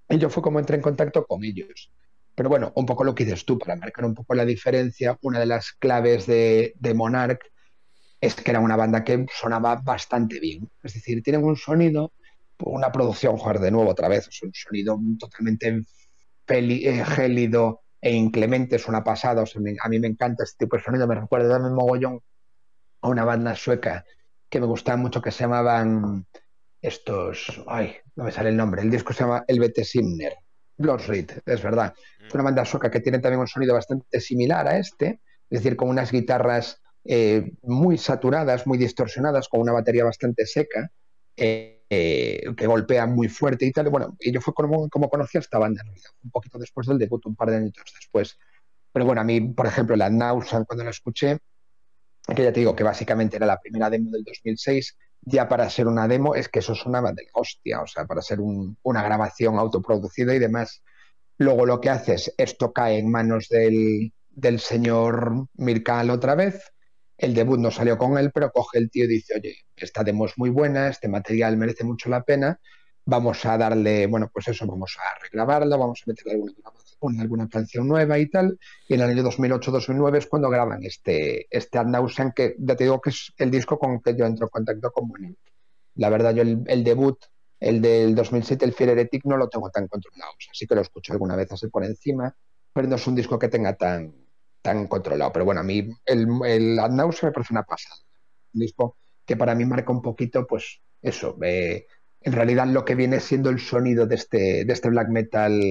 Y yo fue como entré en contacto con ellos. Pero bueno, un poco lo que dices tú, para marcar un poco la diferencia, una de las claves de, de Monarch es que era una banda que sonaba bastante bien. Es decir, tienen un sonido, una producción, joder, de nuevo otra vez, es un sonido totalmente eh, gélido e inclemente, es una a mí me encanta este tipo de sonido, me recuerda también mogollón a una banda sueca que me gustaban mucho que se llamaban estos, ay, no me sale el nombre, el disco se llama El Bete Simner, Reed, es verdad. Es una banda sueca que tiene también un sonido bastante similar a este, es decir, con unas guitarras eh, muy saturadas, muy distorsionadas, con una batería bastante seca, eh, eh, que golpea muy fuerte y tal. Bueno, y yo fue como, como conocí a esta banda, un poquito después del debut, un par de años después. Pero bueno, a mí, por ejemplo, la Nausan, cuando la escuché, que ya te digo que básicamente era la primera demo del 2006, ya para ser una demo es que eso sonaba de hostia, o sea, para ser una grabación autoproducida y demás. Luego lo que haces, esto cae en manos del, del señor Mirkal otra vez, el debut no salió con él, pero coge el tío y dice, oye, esta demo es muy buena, este material merece mucho la pena, vamos a darle, bueno, pues eso, vamos a regrabarlo, vamos a meterle alguna alguna canción nueva y tal. Y en el año 2008-2009 es cuando graban este, este Ad que ya te digo que es el disco con que yo entro en contacto con Monarch. La verdad, yo el, debut, el del 2007, el Fear Heretic, no lo tengo tan controlado. O sea, sí que lo escucho alguna vez así por encima, pero no es un disco que tenga tan, tan controlado. Pero bueno, a mí el, el Ad me parece una pasada. Un disco que para mí marca un poquito, pues eso, eh, en realidad lo que viene siendo el sonido de este, de este black metal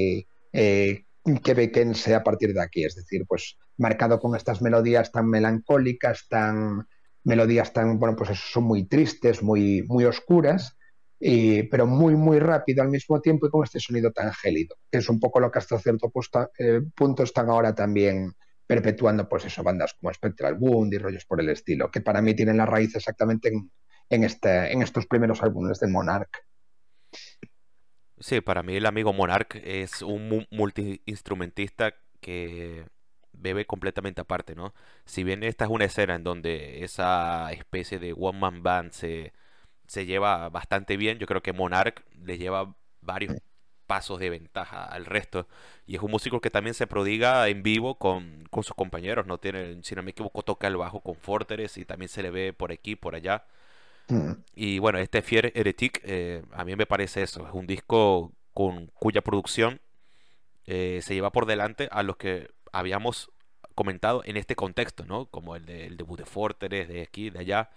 eh, quebequense a partir de aquí, es decir, pues marcado con estas melodías tan melancólicas, tan melodías tan, bueno, pues son muy tristes, muy, muy oscuras, pero muy, muy rápido al mismo tiempo y con este sonido tan gélido, que es un poco lo que hasta cierto eh, punto están ahora también perpetuando, pues eso, bandas como Spectral Wound y rollos por el estilo, que para mí tienen la raíz exactamente en, en, este, en estos primeros álbumes de Monarch. Sí, para mí el amigo Monarch es un multiinstrumentista que bebe completamente aparte, ¿no? Si bien esta es una escena en donde esa especie de one man band se, se lleva bastante bien, yo creo que Monarch le lleva varios pasos de ventaja al resto. Y es un músico que también se prodiga en vivo con, con sus compañeros, ¿no? Tiene, si no me equivoco, toca el bajo con Fortress y también se le ve por aquí, por allá. Mm. Y bueno, este Fier Heretic, eh, a mí me parece eso, es un disco con cuya producción eh, se lleva por delante a los que habíamos comentado en este contexto, ¿no? Como el, de, el debut de Fortress, de aquí, de allá.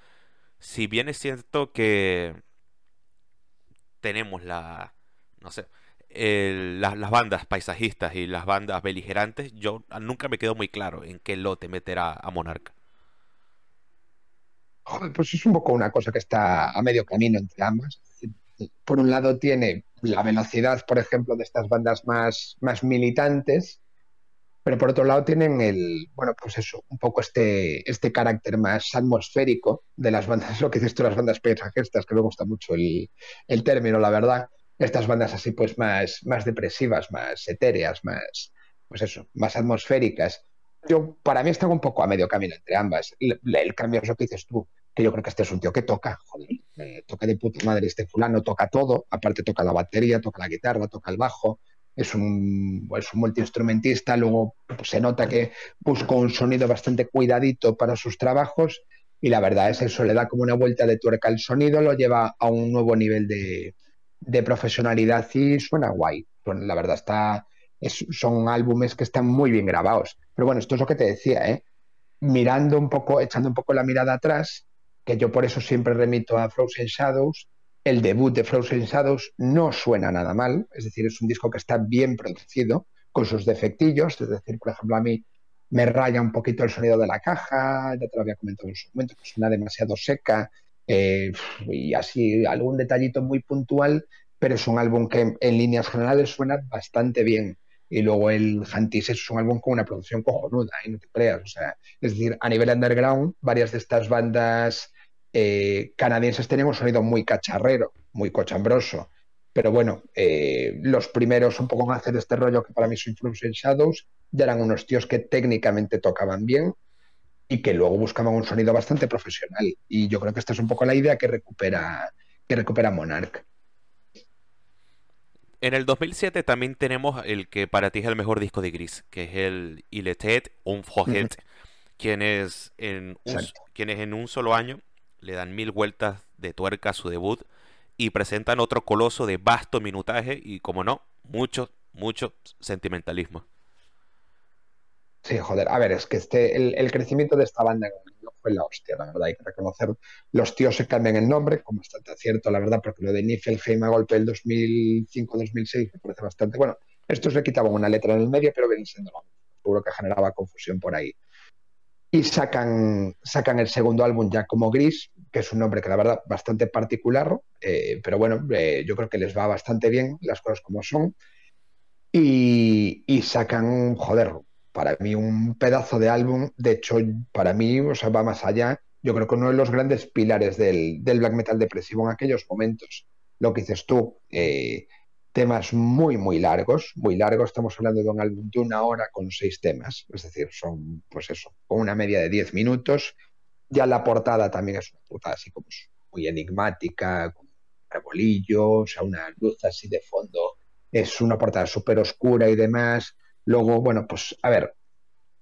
Si bien es cierto que tenemos la, no sé, las bandas paisajistas y las bandas beligerantes, yo nunca me quedo muy claro en qué lote meter a, Monarca. Pues es un poco una cosa que está a medio camino entre ambas. Por un lado tiene la velocidad, por ejemplo, de estas bandas más, más militantes, pero por otro lado tienen el, bueno, pues eso, un poco este, este carácter más atmosférico de las bandas, lo que dices tú, las bandas paisajistas, que me gusta mucho el, el término, la verdad, estas bandas así pues más, más depresivas, más etéreas, más, pues eso, más atmosféricas. Yo, para mí está un poco a medio camino entre ambas. El, cambio es lo que dices tú, que yo creo que este es un tío que toca, joder, toca de puta madre este fulano, toca todo, aparte toca la batería, toca la guitarra, toca el bajo, es un, es un multiinstrumentista, luego pues, se nota que busca un sonido bastante cuidadito para sus trabajos y la verdad es eso, le da como una vuelta de tuerca al sonido, lo lleva a un nuevo nivel de, de profesionalidad y suena guay. la verdad está, son álbumes que están muy bien grabados. Pero bueno, esto es lo que te decía, ¿eh? mirando un poco, echando un poco la mirada atrás, que yo por eso siempre remito a Frozen Shadows, el debut de Frozen Shadows no suena nada mal, es decir, es un disco que está bien producido, con sus defectillos, es decir, por ejemplo, a mí me raya un poquito el sonido de la caja, ya te lo había comentado en su momento, que suena demasiado seca, eh, y así algún detallito muy puntual, pero es un álbum que en líneas generales suena bastante bien. Y luego el Hantis es un álbum con una producción cojonuda, y no te creas. O sea, es decir, a nivel underground, varias de estas bandas eh, canadienses tienen un sonido muy cacharrero, muy cochambroso. Pero bueno, eh, los primeros un poco en hacer este rollo que para mí son Frozen Shadows, ya eran unos tíos que técnicamente tocaban bien y que luego buscaban un sonido bastante profesional. Y yo creo que esta es un poco la idea que recupera, que recupera Monarch. En el 2007 también tenemos el que para ti es el mejor disco de Gris, que es el Il était un quienes, en un, quienes en un solo año le dan mil vueltas de tuerca a su debut y presentan otro coloso de vasto minutaje y, como no, mucho, mucho sentimentalismo. Sí, joder, a ver, es que este, el, crecimiento de esta banda fue la hostia, la verdad, hay que reconocer. Los tíos se cambian el nombre, como bastante cierto, la verdad, porque lo de Niflheim a golpe del 2005-2006 me parece bastante. Bueno, estos le quitaban una letra en el medio, pero ven siendo Seguro que generaba confusión por ahí. Y sacan, sacan el segundo álbum ya como Gris, que es un nombre que la verdad bastante particular, eh, pero bueno, eh, yo creo que les va bastante bien las cosas como son. Y, y sacan, joder, para mí un pedazo de álbum, de hecho, para mí, o sea, va más allá. Yo creo que uno de los grandes pilares del, black metal depresivo en aquellos momentos, lo que dices tú, eh, temas muy, muy largos, muy largos, estamos hablando de un álbum de una hora con seis temas, es decir, son, pues eso, con una media de diez minutos. Ya la portada también es una portada así como muy enigmática, con rebolillo, o sea, una luz así de fondo, es una portada súper oscura y demás Luego, bueno, pues a ver,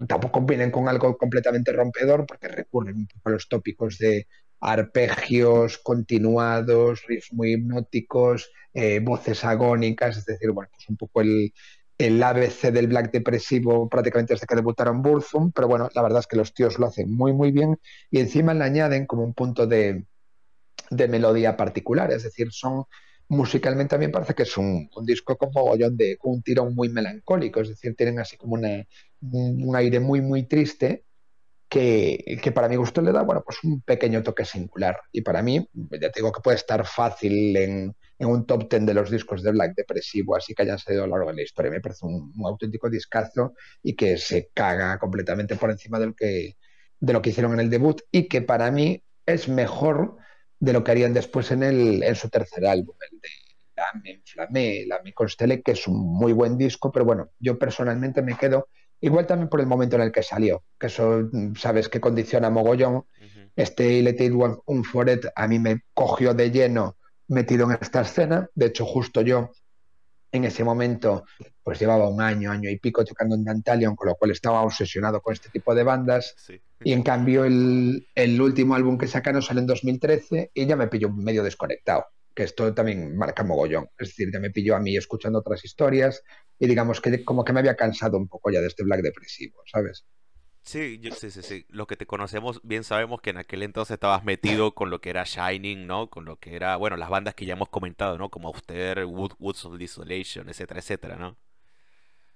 tampoco vienen con algo completamente rompedor porque recurren un poco a los tópicos de arpegios continuados, riffs muy hipnóticos, eh, voces agónicas, es decir, bueno, pues un poco el, el ABC del black depresivo prácticamente desde que debutaron Burzum, pero bueno, la verdad es que los tíos lo hacen muy, muy bien y encima le añaden como un punto de, de melodía particular, es decir, son musicalmente también parece que es un, disco con mogollón de, con un tirón muy melancólico, es decir, tienen así como un aire muy, muy triste que, que, para mi gusto le da, bueno, pues un pequeño toque singular. Y para mí, ya te digo que puede estar fácil en, en un top ten de los discos de Black depresivo, así que hayan salido a lo largo de la historia. Me parece un, auténtico discazo y que se caga completamente por encima de lo, que, de lo que hicieron en el debut y que para mí es mejor de lo que harían después en, el, en su tercer álbum, el de La Me Inflamé, La Me Constele, que es un muy buen disco, pero bueno, yo personalmente me quedo igual también por el momento en el que salió, que eso sabes que condiciona mogollón. Este Let It Un Foret a mí me cogió de lleno metido en esta escena. De hecho, justo yo en ese momento pues llevaba un año, año y pico tocando en Dantalion, con lo cual estaba obsesionado con este tipo de bandas. Y en cambio el, el, último álbum que sacaron sale en 2013 y ya me pilló medio desconectado, que esto también marca mogollón. Es decir, ya me pilló a mí escuchando otras historias y digamos que como que me había cansado un poco ya de este black depresivo, ¿sabes? Sí, sí, sí, sí. Lo que te conocemos bien sabemos que en aquel entonces estabas metido con lo que era Shining, ¿no? Con lo que era, bueno, las bandas que ya hemos comentado, ¿no? Como Auster, Wood, Woods of Desolation, etcétera, etcétera, ¿no?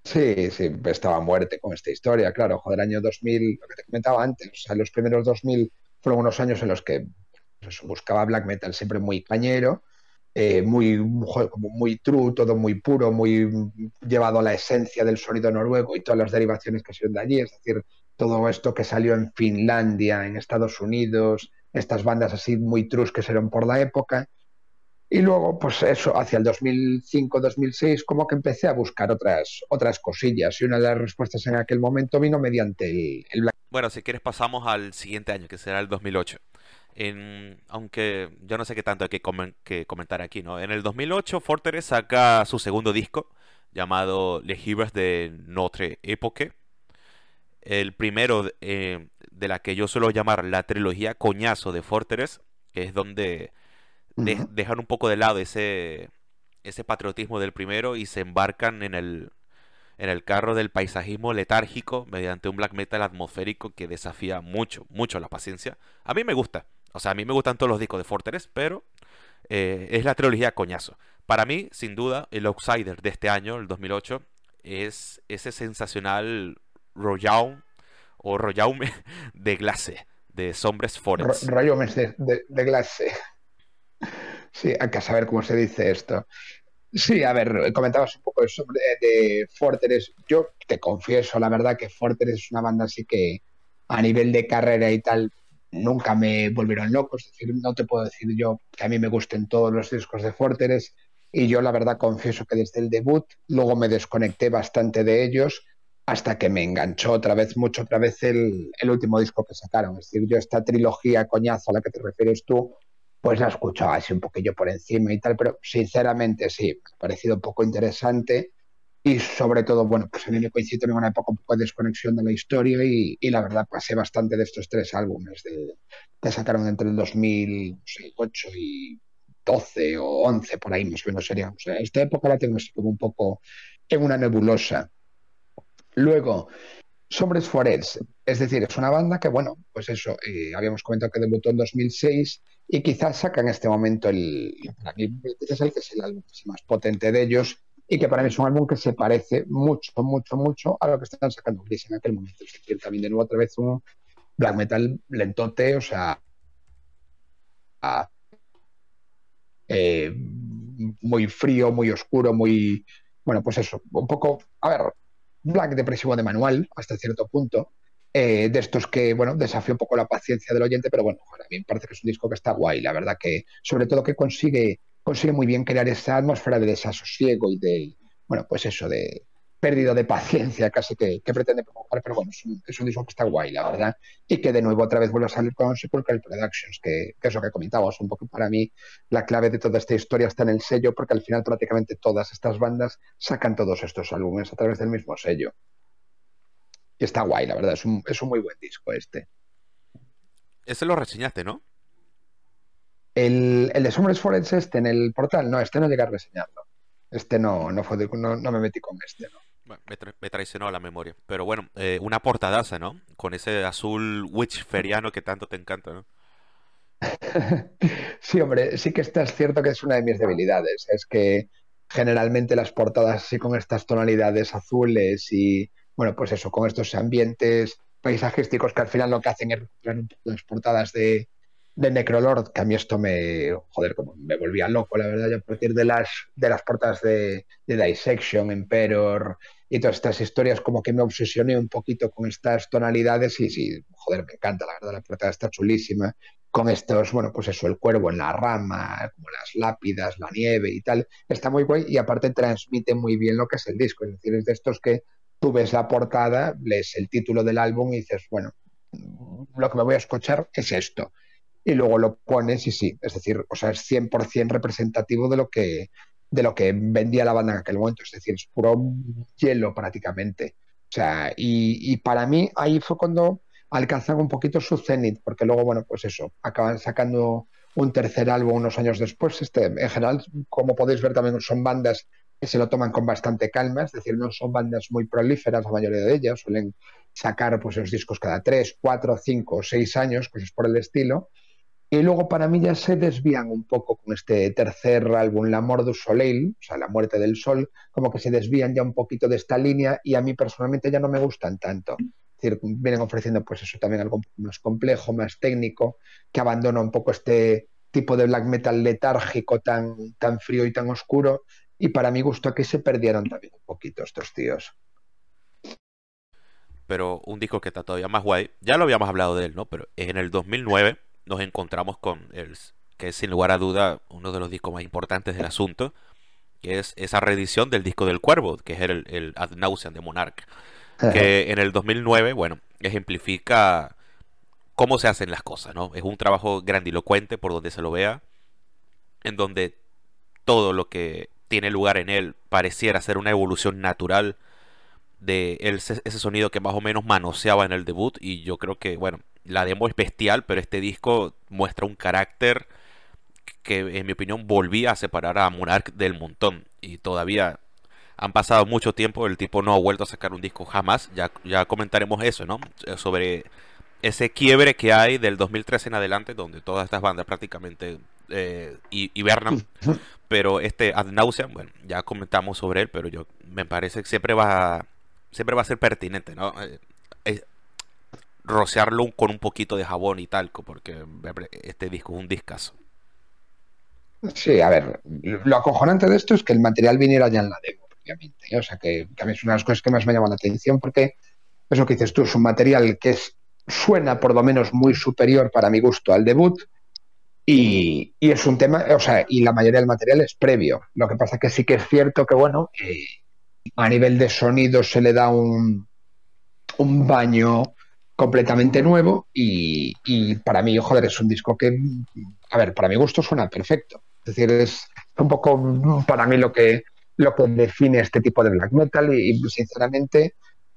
Sí, sí, estaba muerte con esta historia, claro. Joder, año 2000, lo que te comentaba antes, o sea, los primeros 2000 fueron unos años en los que pues, buscaba black metal siempre muy cañero, eh, muy, muy true, todo muy puro, muy llevado a la esencia del sonido noruego y todas las derivaciones que se de allí, es decir, todo esto que salió en Finlandia, en Estados Unidos, estas bandas así muy trus que eran por la época. Y luego, pues eso, hacia el 2005-2006, como que empecé a buscar otras, otras cosillas. Y una de las respuestas en aquel momento vino mediante el, el Bueno, si quieres pasamos al siguiente año, que será el 2008. En, aunque yo no sé qué tanto hay que, comentar aquí, ¿no? En el 2008, Fortress saca su segundo disco, llamado Les de Notre Époque, el primero eh, de la que yo suelo llamar la trilogía coñazo de Fortress, que es donde dejan un poco de lado ese, ese patriotismo del primero y se embarcan en el, en el carro del paisajismo letárgico mediante un black metal atmosférico que desafía mucho, mucho la paciencia. A mí me gusta, o sea, a mí me gustan todos los discos de Fortress, pero eh, es la trilogía coñazo. Para mí, sin duda, el outsider de este año, el 2008, es ese sensacional Royaume o Royaume de Glace, de Sombres Forest. Royaumes de, de, Glace. Sí, hay que saber cómo se dice esto. Sí, a ver, comentabas un poco sobre de Fortress. Yo te confieso, la verdad, que Fortress es una banda así que a nivel de carrera y tal nunca me volvieron locos. Es decir, no te puedo decir yo que a mí me gusten todos los discos de Fortress. Y yo, la verdad, confieso que desde el debut luego me desconecté bastante de ellos hasta que me enganchó otra vez mucho, otra vez el, último disco que sacaron. Es decir, yo esta trilogía coñazo a la que te refieres tú, pues la escuchaba así un poquillo por encima y tal, pero sinceramente sí, me ha parecido poco interesante y sobre todo, bueno, pues a mí me coincide en una época un poco de desconexión de la historia y, la verdad pasé bastante de estos tres álbumes de, que sacaron entre el 2008 y 12 o 11, por ahí más o menos sería. Esta época la tengo así como un poco en una nebulosa. Luego, Sombres Forels, es decir, es una banda que, bueno, pues eso, eh, habíamos comentado que debutó en 2006 y quizás saca en este momento el, es el que es el álbum más potente de ellos y que para mí es un álbum que se parece mucho, mucho, mucho a lo que están sacando Gris en aquel momento. Es decir, también de nuevo otra vez un black metal lentote, o sea, eh, muy frío, muy oscuro, muy, bueno, pues eso, un poco, a ver, black depresivo de manual hasta cierto punto, eh, de estos que, bueno, desafía un poco la paciencia del oyente, pero bueno, a mí me parece que es un disco que está guay, la verdad que sobre todo que consigue, consigue muy bien crear esa atmósfera de desasosiego y de, bueno, pues eso, de, pérdida de paciencia casi que, pretende provocar, pero bueno, es un, es un, disco que está guay, la verdad, y que de nuevo otra vez vuelve a salir con Sepulchral Productions, que, que es lo que comentábamos, un poco para mí la clave de toda esta historia está en el sello, porque al final prácticamente todas estas bandas sacan todos estos álbumes a través del mismo sello. Y está guay, la verdad, es un, es un muy buen disco este. Ese lo reseñaste, ¿no? El, el de Summers Forest este en el portal, no, este no llega a reseñarlo. Este no, no, fue no, no me metí con este, ¿no? me, traicionó la memoria. Pero bueno, eh, una portadaza, ¿no? Con ese azul witch feriano que tanto te encanta, ¿no? sí, hombre, sí que está es cierto que es una de mis debilidades. Es que generalmente las portadas así con estas tonalidades azules y, bueno, pues eso, con estos ambientes paisajísticos que al final lo que hacen es las portadas de, Necrolord, que a mí esto me, joder, como me volvía loco, la verdad, a partir de las, de las portadas de, de Dissection, Emperor y todas estas historias, como que me obsesioné un poquito con estas tonalidades y sí, joder, me encanta, la verdad, la portada está chulísima, con estos, bueno, pues eso, el cuervo en la rama, como las lápidas, la nieve y tal, está muy guay y aparte transmite muy bien lo que es el disco, es decir, es de estos que tú ves la portada, lees el título del álbum y dices, bueno, lo que me voy a escuchar es esto. Y luego lo pones y sí, es decir, o sea, es 100% representativo de lo que de lo que vendía la banda en aquel momento, es decir, es puro hielo prácticamente. O sea, y, y para mí ahí fue cuando alcanzan un poquito su cenit, porque luego, bueno, pues eso, acaban sacando un tercer álbum unos años después. Este, en general, como podéis ver, también son bandas que se lo toman con bastante calma, es decir, no son bandas muy prolíferas, la mayoría de ellas suelen sacar pues los discos cada tres, cuatro, cinco o seis años, cosas por el estilo. Y luego para mí ya se desvían un poco con este tercer álbum, La Mort du Soleil, o sea, La Muerte del Sol, como que se desvían ya un poquito de esta línea y a mí personalmente ya no me gustan tanto. Es decir, vienen ofreciendo pues eso también algo más complejo, más técnico, que abandona un poco este tipo de black metal letárgico tan, tan frío y tan oscuro. Y para mi gusto aquí se perdieron también un poquito estos tíos. Pero un disco que está todavía más guay, ya lo habíamos hablado de él, ¿no? Pero en el 2009 nos encontramos con el que es sin lugar a duda uno de los discos más importantes del asunto, que es esa reedición del disco del Cuervo, que es el, el Ad Nauseam de Monarch que en el 2009, bueno, ejemplifica cómo se hacen las cosas, ¿no? Es un trabajo grandilocuente por donde se lo vea, en donde todo lo que tiene lugar en él pareciera ser una evolución natural de ese sonido que más o menos manoseaba en el debut. Y yo creo que, bueno, la demo es bestial, pero este disco muestra un carácter que en mi opinión volvía a separar a Monarch del montón. Y todavía han pasado mucho tiempo, el tipo no ha vuelto a sacar un disco jamás, ya, ya comentaremos eso, ¿no? Eh, sobre ese quiebre que hay del 2013 en adelante, donde todas estas bandas prácticamente eh, hibernan, pero este Ad Nauseam, bueno, ya comentamos sobre él, pero yo me parece que siempre va, siempre va a ser pertinente, ¿no? Eh, rociarlo con un poquito de jabón y talco, porque este disco es un discazo. Sí, a ver, lo acojonante de esto es que el material viniera ya en la demo. O sea, que, a mí es una de las cosas que más me llama la atención porque es lo que dices tú, es un material que suena por lo menos muy superior para mi gusto al debut y, es un tema, o sea, y la mayoría del material es previo. Lo que pasa que sí que es cierto que, bueno, eh, a nivel de sonido se le da un, baño completamente nuevo y, para mí, joder, es un disco que, a ver, para mi gusto suena perfecto. Es decir, es un poco para mí lo que, lo que define este tipo de black metal y, sinceramente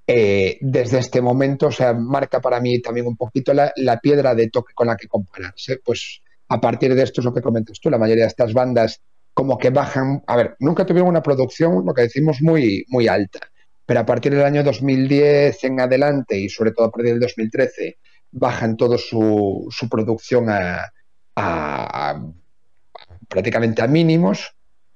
eh, desde este momento, o sea, marca para mí también un poquito la, piedra de toque con la que compararse. Pues a partir de esto es lo que comentas tú, la mayoría de estas bandas como que bajan, a ver, nunca tuvieron una producción, lo que decimos, muy, muy alta, pero a partir del año 2010 en adelante y sobre todo a partir del 2013 bajan todo su, su producción a, a prácticamente a mínimos.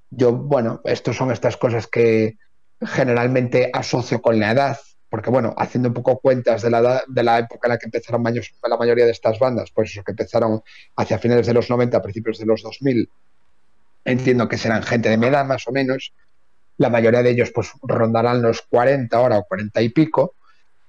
Yo, bueno, estos son estas cosas que generalmente asocio con la edad, porque bueno, haciendo un poco cuentas de la, de la época en la que empezaron la mayoría de estas bandas, pues eso que empezaron hacia finales de los 90, principios de los 2000, entiendo que serán gente de mi edad más o menos, la mayoría de ellos pues rondarán los 40 ahora o 40 y pico,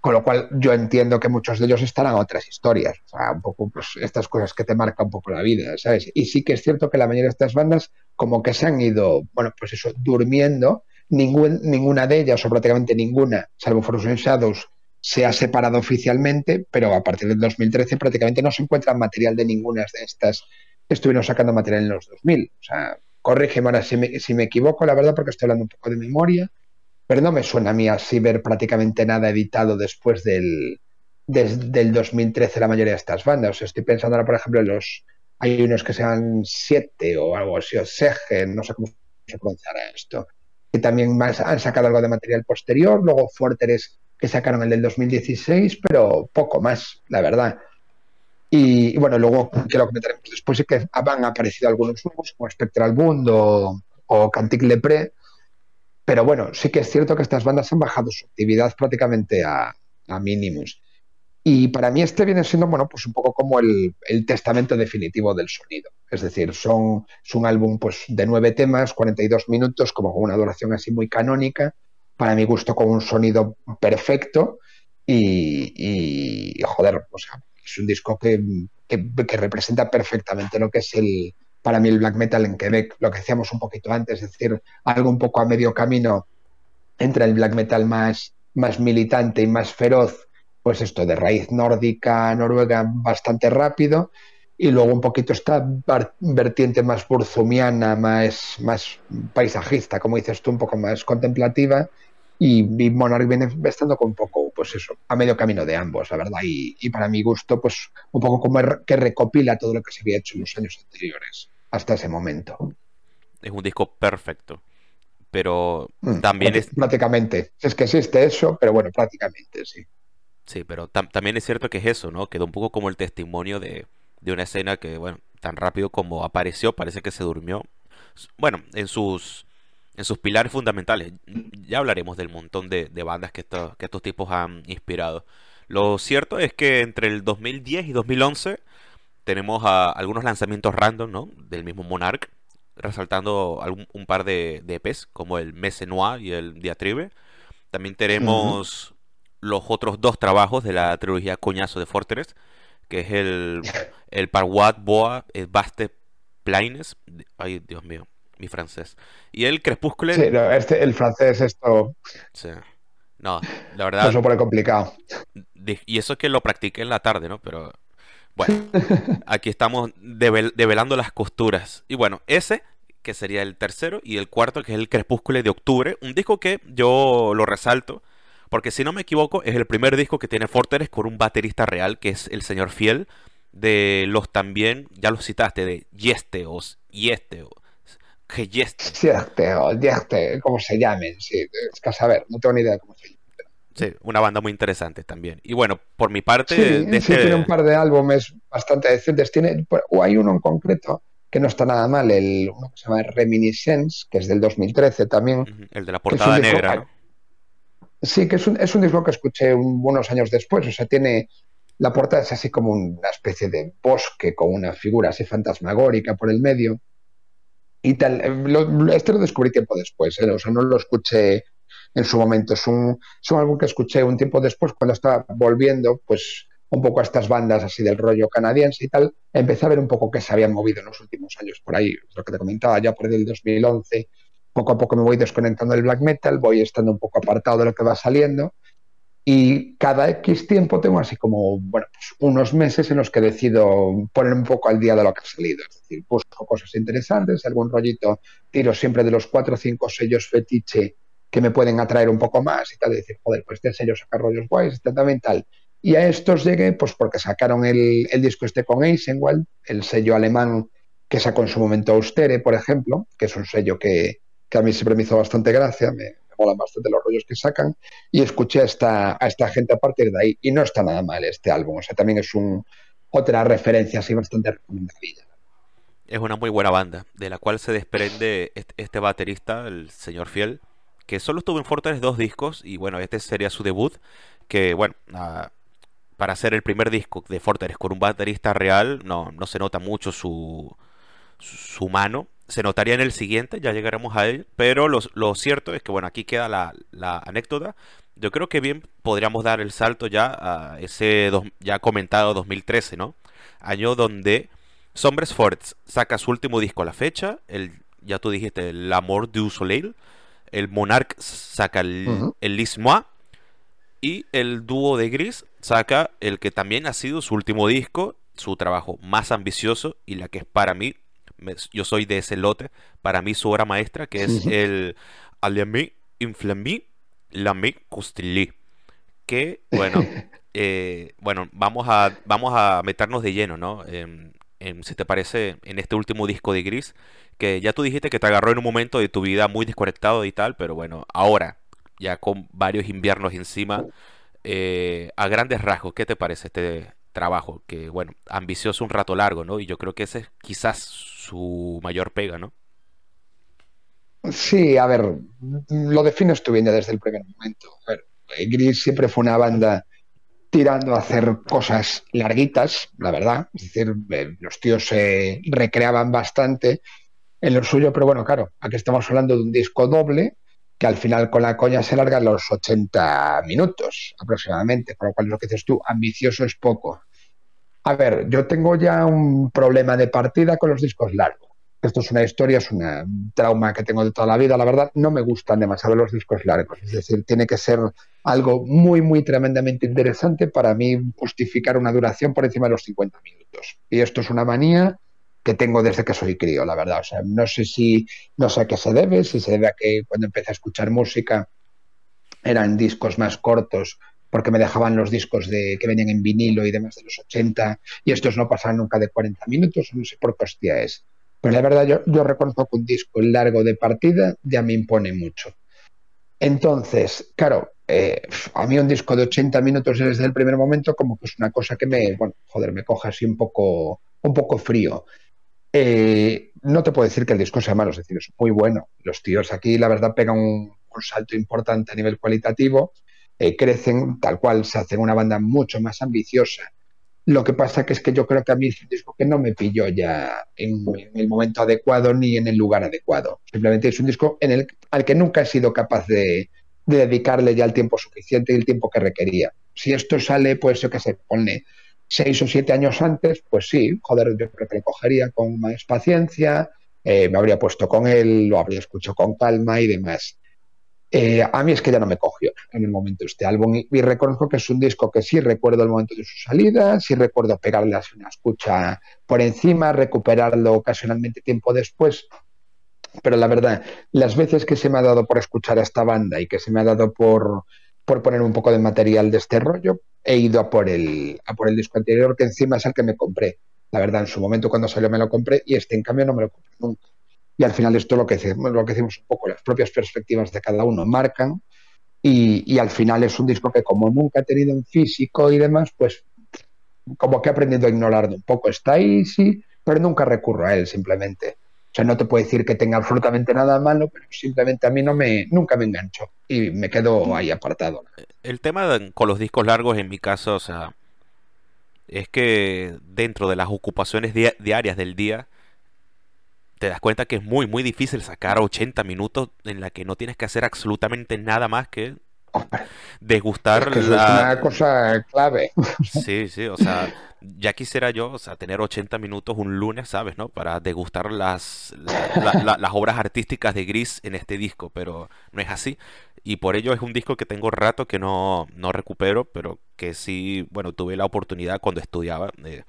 con lo cual yo entiendo que muchos de ellos estarán a otras historias, o sea, un poco pues estas cosas que te marcan un poco la vida, ¿sabes? Y sí que es cierto que la mayoría de estas bandas como que se han ido, bueno, pues eso, durmiendo, Ningún, ninguna de ellas, o prácticamente ninguna, salvo Frozen Shadows, se ha separado oficialmente, pero a partir del 2013 prácticamente no se encuentra material de ninguna de estas que estuvieron sacando material en los 2000. O sea, corrígeme ahora si me, si me equivoco, la verdad, porque estoy hablando un poco de memoria, pero no me suena a mí así ver prácticamente nada editado después del, del 2013 la mayoría de estas bandas. estoy pensando ahora, por ejemplo, en los hay unos que sean siete o algo así, o Segen, no sé cómo se pronunciará esto, que también más han sacado algo de material posterior, luego Forteres que sacaron el del 2016, pero poco más, la verdad. Y, bueno, luego que lo comentaremos después, sí que han aparecido algunos nuevos, como Spectral Bund o, o Cantic Lepre, pero bueno, sí que es cierto que estas bandas han bajado su actividad prácticamente a, a mínimos. Y para mí este viene siendo, bueno, pues un poco como el, testamento definitivo del sonido. Es decir, son, es un álbum pues, de nueve temas, 42 minutos, como con una duración así muy canónica, para mi gusto con un sonido perfecto y, joder, o sea, es un disco que, que, representa perfectamente lo que es el, para mí el black metal en Quebec, lo que decíamos un poquito antes, es decir, algo un poco a medio camino entre el black metal más, más militante y más feroz pues esto de raíz nórdica, noruega, bastante rápido, y luego un poquito esta vertiente más burzumiana, más, más paisajista, como dices tú, un poco más contemplativa, y, y Monarch viene estando con un poco, pues eso, a medio camino de ambos, la verdad, y, para mi gusto, pues un poco como que recopila todo lo que se había hecho en los años anteriores, hasta ese momento. Es un disco perfecto, pero mm, también es... Prácticamente, es que existe eso, pero bueno, prácticamente, sí. Sí, pero también es cierto que es eso, ¿no? Quedó un poco como el testimonio de, una escena que, bueno, tan rápido como apareció, parece que se durmió. Bueno, en sus, en sus pilares fundamentales. Ya hablaremos del montón de, bandas que, que estos tipos han inspirado. Lo cierto es que entre el 2010 y 2011 tenemos algunos lanzamientos random, ¿no? Del mismo Monarch, resaltando algún, un par de, de EPs, como el Messe Noir y el Diatribe. También tenemos los otros dos trabajos de la trilogía Coñazo de Fortress, que es el, el Parwat Boa el Baste Plaines. Ay, Dios mío, mi francés. Y el Crepúsculo. Sí, este, el francés, esto. Sí. No, la verdad. Eso pone complicado. Y eso es que lo practiqué en la tarde, ¿no? Pero bueno, aquí estamos develando las costuras. Y bueno, ese que sería el tercero y el cuarto que es el Crepúsculo de octubre, un disco que yo lo resalto porque si no me equivoco, es el primer disco que tiene Fortress con un baterista real, que es el señor Fiel, de los también, ya los citaste, de Yesteos, Yesteos, que Yesteos. Yesteos, como se llamen, sí, es que a saber, no tengo ni idea de cómo se llaman. Sí, una banda muy interesante también. Y bueno, por mi parte... Sí, este tiene un par de álbumes bastante decentes. Tiene, o hay uno en concreto que no está nada mal, el, uno que se llama Reminiscence, que es del 2013 también. El de la portada negra, ¿no? Sí, que es un, es un disco que escuché unos años después. O sea, tiene. La portada es así como una especie de bosque con una figura así fantasmagórica por el medio. Y tal. este lo descubrí tiempo después, ¿eh? o sea, no lo escuché en su momento. Es un, es un álbum que escuché un tiempo después, cuando estaba volviendo, pues un poco a estas bandas así del rollo canadiense y tal, empecé a ver un poco qué se habían movido en los últimos años por ahí, lo que te comentaba ya por el 2011 poco a poco me voy desconectando del black metal, voy estando un poco apartado de lo que va saliendo y cada X tiempo tengo así como, pues unos meses en los que decido poner un poco al día de lo que ha salido. Es decir, busco cosas interesantes, algún rollito, tiro siempre de los cuatro o cinco sellos fetiche que me pueden atraer un poco más y tal, y decir, joder, pues este sello saca rollos guays, este también. Y a estos llegué pues porque sacaron el, el disco este con Eisenwald, el sello alemán que sacó en su momento Austere, por ejemplo, que es un sello que, a mí siempre me hizo bastante gracia, me, me molan bastante los rollos que sacan, y escuché a esta, a esta gente a partir de ahí, y no está nada mal este álbum, o sea, también es otra referencia así bastante recomendable. Es una muy buena banda, de la cual se desprende este, baterista, el señor Fiel, que solo estuvo en Fortress dos discos, y bueno, este sería su debut, que bueno, para hacer el primer disco de Fortress con un baterista real, no, no se nota mucho su, su mano, se notaría en el siguiente, ya llegaremos a él, pero lo, cierto es que, bueno, aquí queda la, anécdota. Yo creo que bien podríamos dar el salto ya a ese ya comentado 2013, ¿no? Año donde Sombres Forts saca su último disco a la fecha, el, ya tú dijiste, El Amor du Soleil, el Monarch saca el, el Lismois, y el dúo de Gris saca el que también ha sido su último disco, su trabajo más ambicioso y la que es para mí yo soy de ese lote, para mí su obra maestra, que es el Alemi Inflammi Lami Costilly. Que, bueno, eh, bueno, vamos a, vamos a meternos de lleno, ¿no? si te parece, en este último disco de Gris, que ya tú dijiste que te agarró en un momento de tu vida muy desconectado y tal, pero bueno, ahora, ya con varios inviernos encima, eh, a grandes rasgos, ¿qué te parece este, trabajo, que bueno, ambicioso un rato largo, ¿no? Y yo creo que ese es quizás su mayor pega, ¿no? Sí, a ver, lo defines tú bien desde el primer momento. A ver, Gris siempre fue una banda tirando a hacer cosas larguitas, la verdad. Es decir, eh, los tíos se recreaban bastante en lo suyo, pero bueno, claro, aquí estamos hablando de un disco doble que al final con la coña se larga los 80 minutos aproximadamente, con lo cual lo que dices tú, ambicioso es poco. A ver, yo tengo ya un problema de partida con los discos largos. Esto es una historia, es un trauma que tengo de toda la vida, la verdad. No me gustan demasiado los discos largos. Es decir, tiene que ser algo muy, muy tremendamente interesante para mí justificar una duración por encima de los 50 minutos. Y esto es una manía que tengo desde que soy crío, la verdad. O sea, no sé si, no sé a qué se debe, si se debe a que cuando empecé a escuchar música eran discos más cortos porque me dejaban los discos de, que venían en vinilo y demás de los 80 y estos no pasaban nunca de 40 minutos, no sé por qué hostia es. Pero la verdad yo, yo reconozco que un disco largo de partida ya me impone mucho. Entonces, claro, eh, a mí un disco de 80 minutos desde el primer momento como que es una cosa que me, bueno, joder, me coja así un poco, un poco frío. Eh, no te puedo decir que el disco sea malo, es decir, es muy bueno. Los tíos aquí, la verdad, pegan un, salto importante a nivel cualitativo, eh, crecen, tal cual, se hacen una banda mucho más ambiciosa. Lo que pasa que es que yo creo que a mí es un disco que no me pilló ya en, el momento adecuado ni en el lugar adecuado. Simplemente es un disco al que nunca he sido capaz de, dedicarle ya el tiempo suficiente y el tiempo que requería. Si esto sale, pues yo que se pone seis o siete años antes, pues sí, joder, yo creo que lo cogería con más paciencia, eh, me habría puesto con él, lo habría escuchado con calma y demás. Eh, a mí es que ya no me cogió en el momento este álbum y, reconozco que es un disco que sí recuerdo el momento de su salida, sí recuerdo pegarle así una escucha por encima, recuperarlo ocasionalmente tiempo después, pero la verdad, las veces que se me ha dado por escuchar a esta banda y que se me ha dado por, por poner un poco de material de este rollo, he ido a por el, a por el disco anterior, que encima es el que me compré. La verdad, en su momento cuando salió me lo compré y este en cambio no me lo compré nunca. Y al final esto lo que decimos, lo que decimos un poco, las propias perspectivas de cada uno marcan y, al final es un disco que como nunca he tenido en físico y demás, pues como que he aprendido a ignorarlo un poco. Está ahí, sí, pero nunca recurro a él simplemente. O sea, no te puedo decir que tenga absolutamente nada malo, pero simplemente a mí no me, nunca me engancho y me quedo ahí apartado. El tema con los discos largos en mi caso, o sea, es que dentro de las ocupaciones diarias del día, te das cuenta que es muy, muy difícil sacar 80 minutos en la que no tienes que hacer absolutamente nada más que degustar es una cosa clave. Sí, sí, o sea, ya quisiera yo, o sea, tener 80 minutos un lunes, ¿sabes? ¿No? Para degustar las, las obras artísticas de Gris en este disco, pero no es así. Y por ello es un disco que tengo rato que no, no recupero, pero que sí, bueno, tuve la oportunidad cuando estudiaba de,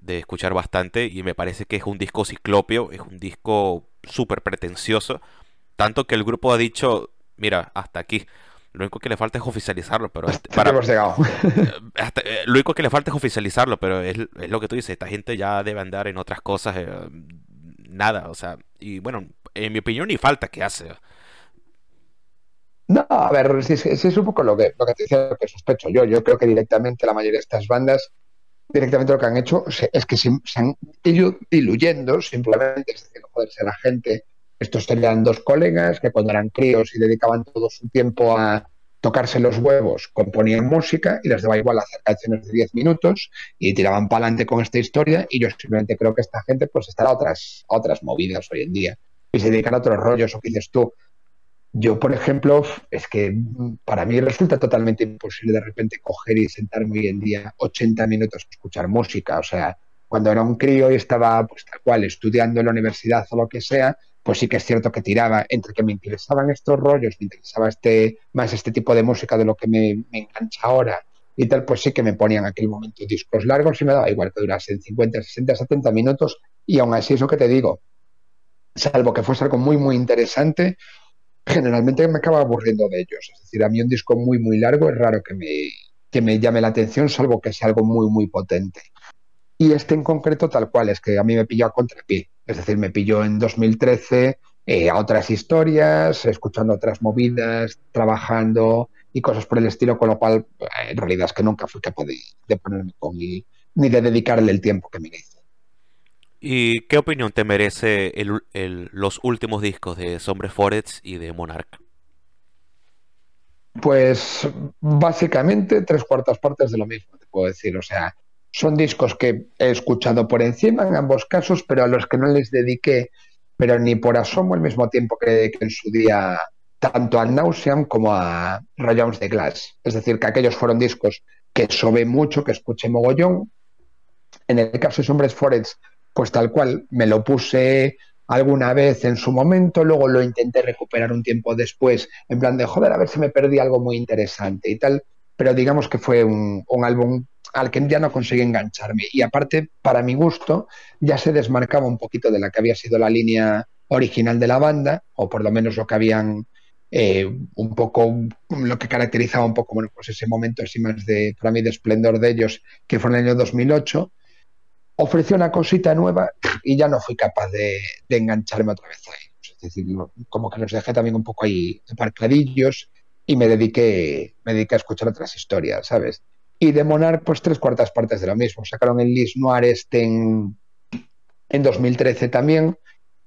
de escuchar bastante y me parece que es un disco ciclopio, es un disco súper pretencioso, tanto que el grupo ha dicho, mira, hasta aquí. Lo único que le falta es oficializarlo, pero para, hemos llegado. Eh, lo único que le falta es oficializarlo, pero es, lo que tú dices, esta gente ya debe andar en otras cosas, eh, nada, o sea, y bueno, en mi opinión ni falta que hace. No, a ver, si, es un poco lo que, lo que te decía, lo que sospecho yo. Yo creo que directamente la mayoría de estas bandas directamente lo que han hecho es que se, han ido diluyendo simplemente, es decir, joder, la gente, estos serían dos colegas que cuando eran críos y dedicaban todo su tiempo a tocarse los huevos, componían música y les daba igual hacer canciones de 10 minutos y tiraban para adelante con esta historia y yo simplemente creo que esta gente pues estará a otras, otras movidas hoy en día y se dedican a otros rollos o que dices tú, yo, por ejemplo, es que para mí resulta totalmente imposible de repente coger y sentarme hoy en día 80 minutos a escuchar música. O sea, cuando era un crío y estaba, pues tal cual, estudiando en la universidad o lo que sea, pues sí que es cierto que tiraba entre que me interesaban estos rollos, me interesaba este, más este tipo de música de lo que me, me engancha ahora y tal, pues sí que me ponían en aquel momento discos largos y me daba igual que durasen 50, 60, 70 minutos y aún así es lo que te digo, salvo que fuese algo muy, muy interesante, generalmente me acaba aburriendo de ellos. Es decir, a mí un disco muy, muy largo es raro que me, que me llame la atención, salvo que sea algo muy, muy potente. Y este en concreto, tal cual, es que a mí me pilló a contrapié. Es decir, me pilló en 2013 eh, a otras historias, escuchando otras movidas, trabajando y cosas por el estilo, con lo cual, en realidad es que nunca fui capaz de, ponerme con él, ni de dedicarle el tiempo que me hice. ¿Y qué opinión te merece los últimos discos de Sombre Forest y de Monarch? Pues básicamente tres cuartas partes de lo mismo, te puedo decir. O sea, son discos que he escuchado por encima en ambos casos, pero a los que no les dediqué, pero ni por asomo el mismo tiempo que, en su día, tanto a Nauseam como a Rayons de Glass. Es decir, que aquellos fueron discos que sobe mucho, que escuché mogollón. En el caso de Hombres Forest, pues tal cual, me lo puse alguna vez en su momento, luego lo intenté recuperar un tiempo después, en plan de joder, a ver si me perdí algo muy interesante y tal, pero digamos que fue un, álbum al que ya no conseguí engancharme. Y aparte, para mi gusto, ya se desmarcaba un poquito de la que había sido la línea original de la banda, o por lo menos lo que habían eh, un poco, lo que caracterizaba un poco, bueno, pues ese momento así más de, para mí, de esplendor de ellos, que fue en el año 2008 ofreció una cosita nueva y ya no fui capaz de, engancharme otra vez ahí. Es decir, como que los dejé también un poco ahí aparcadillos y me dediqué, me dediqué a escuchar otras historias, ¿sabes? Y de Monarch, pues tres cuartas partes de lo mismo. Sacaron el Lis Noir este en, en 2013 también.